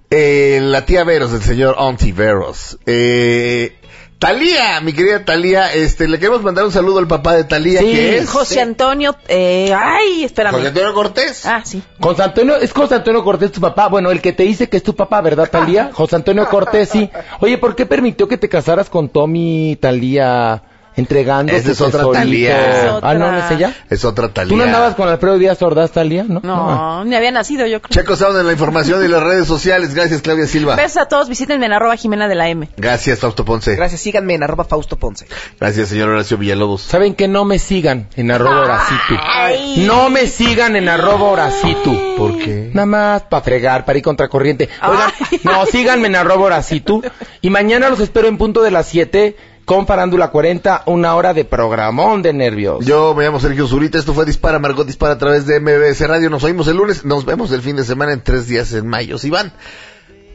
Speaker 3: Eh, la tía Veros, del señor Auntie Veros. Eh, Talía, mi querida Talía, este, le queremos mandar un saludo al papá de Talía, que es
Speaker 5: José Antonio, eh, ay, espérame.
Speaker 3: José Antonio Cortés.
Speaker 5: Ah, sí.
Speaker 4: José Antonio, es José Antonio Cortés tu papá. Bueno, el que te dice que es tu papá, ¿verdad, Talía? (laughs) José Antonio Cortés, sí. Oye, ¿por qué permitió que te casaras con Tommy, Talía, entregando
Speaker 3: Esa es otra? Talía. Es
Speaker 4: Ah, no, ¿no es ella?
Speaker 3: Es otra Talía.
Speaker 4: ¿Tú no andabas con Alfredo Díaz Ordaz, Talía? No.
Speaker 5: No, ni había nacido yo creo.
Speaker 3: Checo Sound en la información y las redes sociales. Gracias, Claudia Silva.
Speaker 5: Besos a todos, visítenme en arroba Jimena de la M.
Speaker 3: Gracias, Fausto Ponce.
Speaker 6: Gracias, síganme en arroba Fausto Ponce.
Speaker 3: Gracias, señor Horacio Villalobos.
Speaker 4: ¿Saben que no me sigan en arroba Horacitu? No me sigan en arroba Horacitu.
Speaker 3: ¿Por qué?
Speaker 4: Nada más para fregar, para ir contracorriente. Oigan, no, síganme en arroba Horacitu. Y mañana los espero en punto de las 7 con Farándula 40, una hora de programón de nervios.
Speaker 3: Yo me llamo Sergio Zurita, esto fue Dispara, Margot Dispara a través de MBS Radio. Nos oímos el lunes, nos vemos el fin de semana en tres días en mayo. Iván,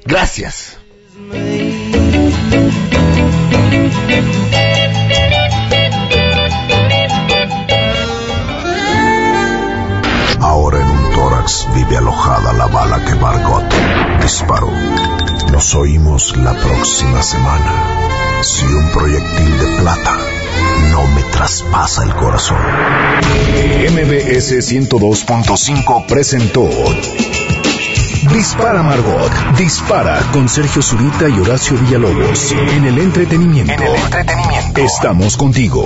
Speaker 3: gracias.
Speaker 2: Ahora en un tórax vive alojada la bala que Margot disparó. Nos oímos la próxima semana. Si un proyectil de plata no me traspasa el corazón.
Speaker 1: MBS 102.5 presentó Dispara Margot, dispara con Sergio Zurita y Horacio Villalobos. En el entretenimiento. Estamos contigo.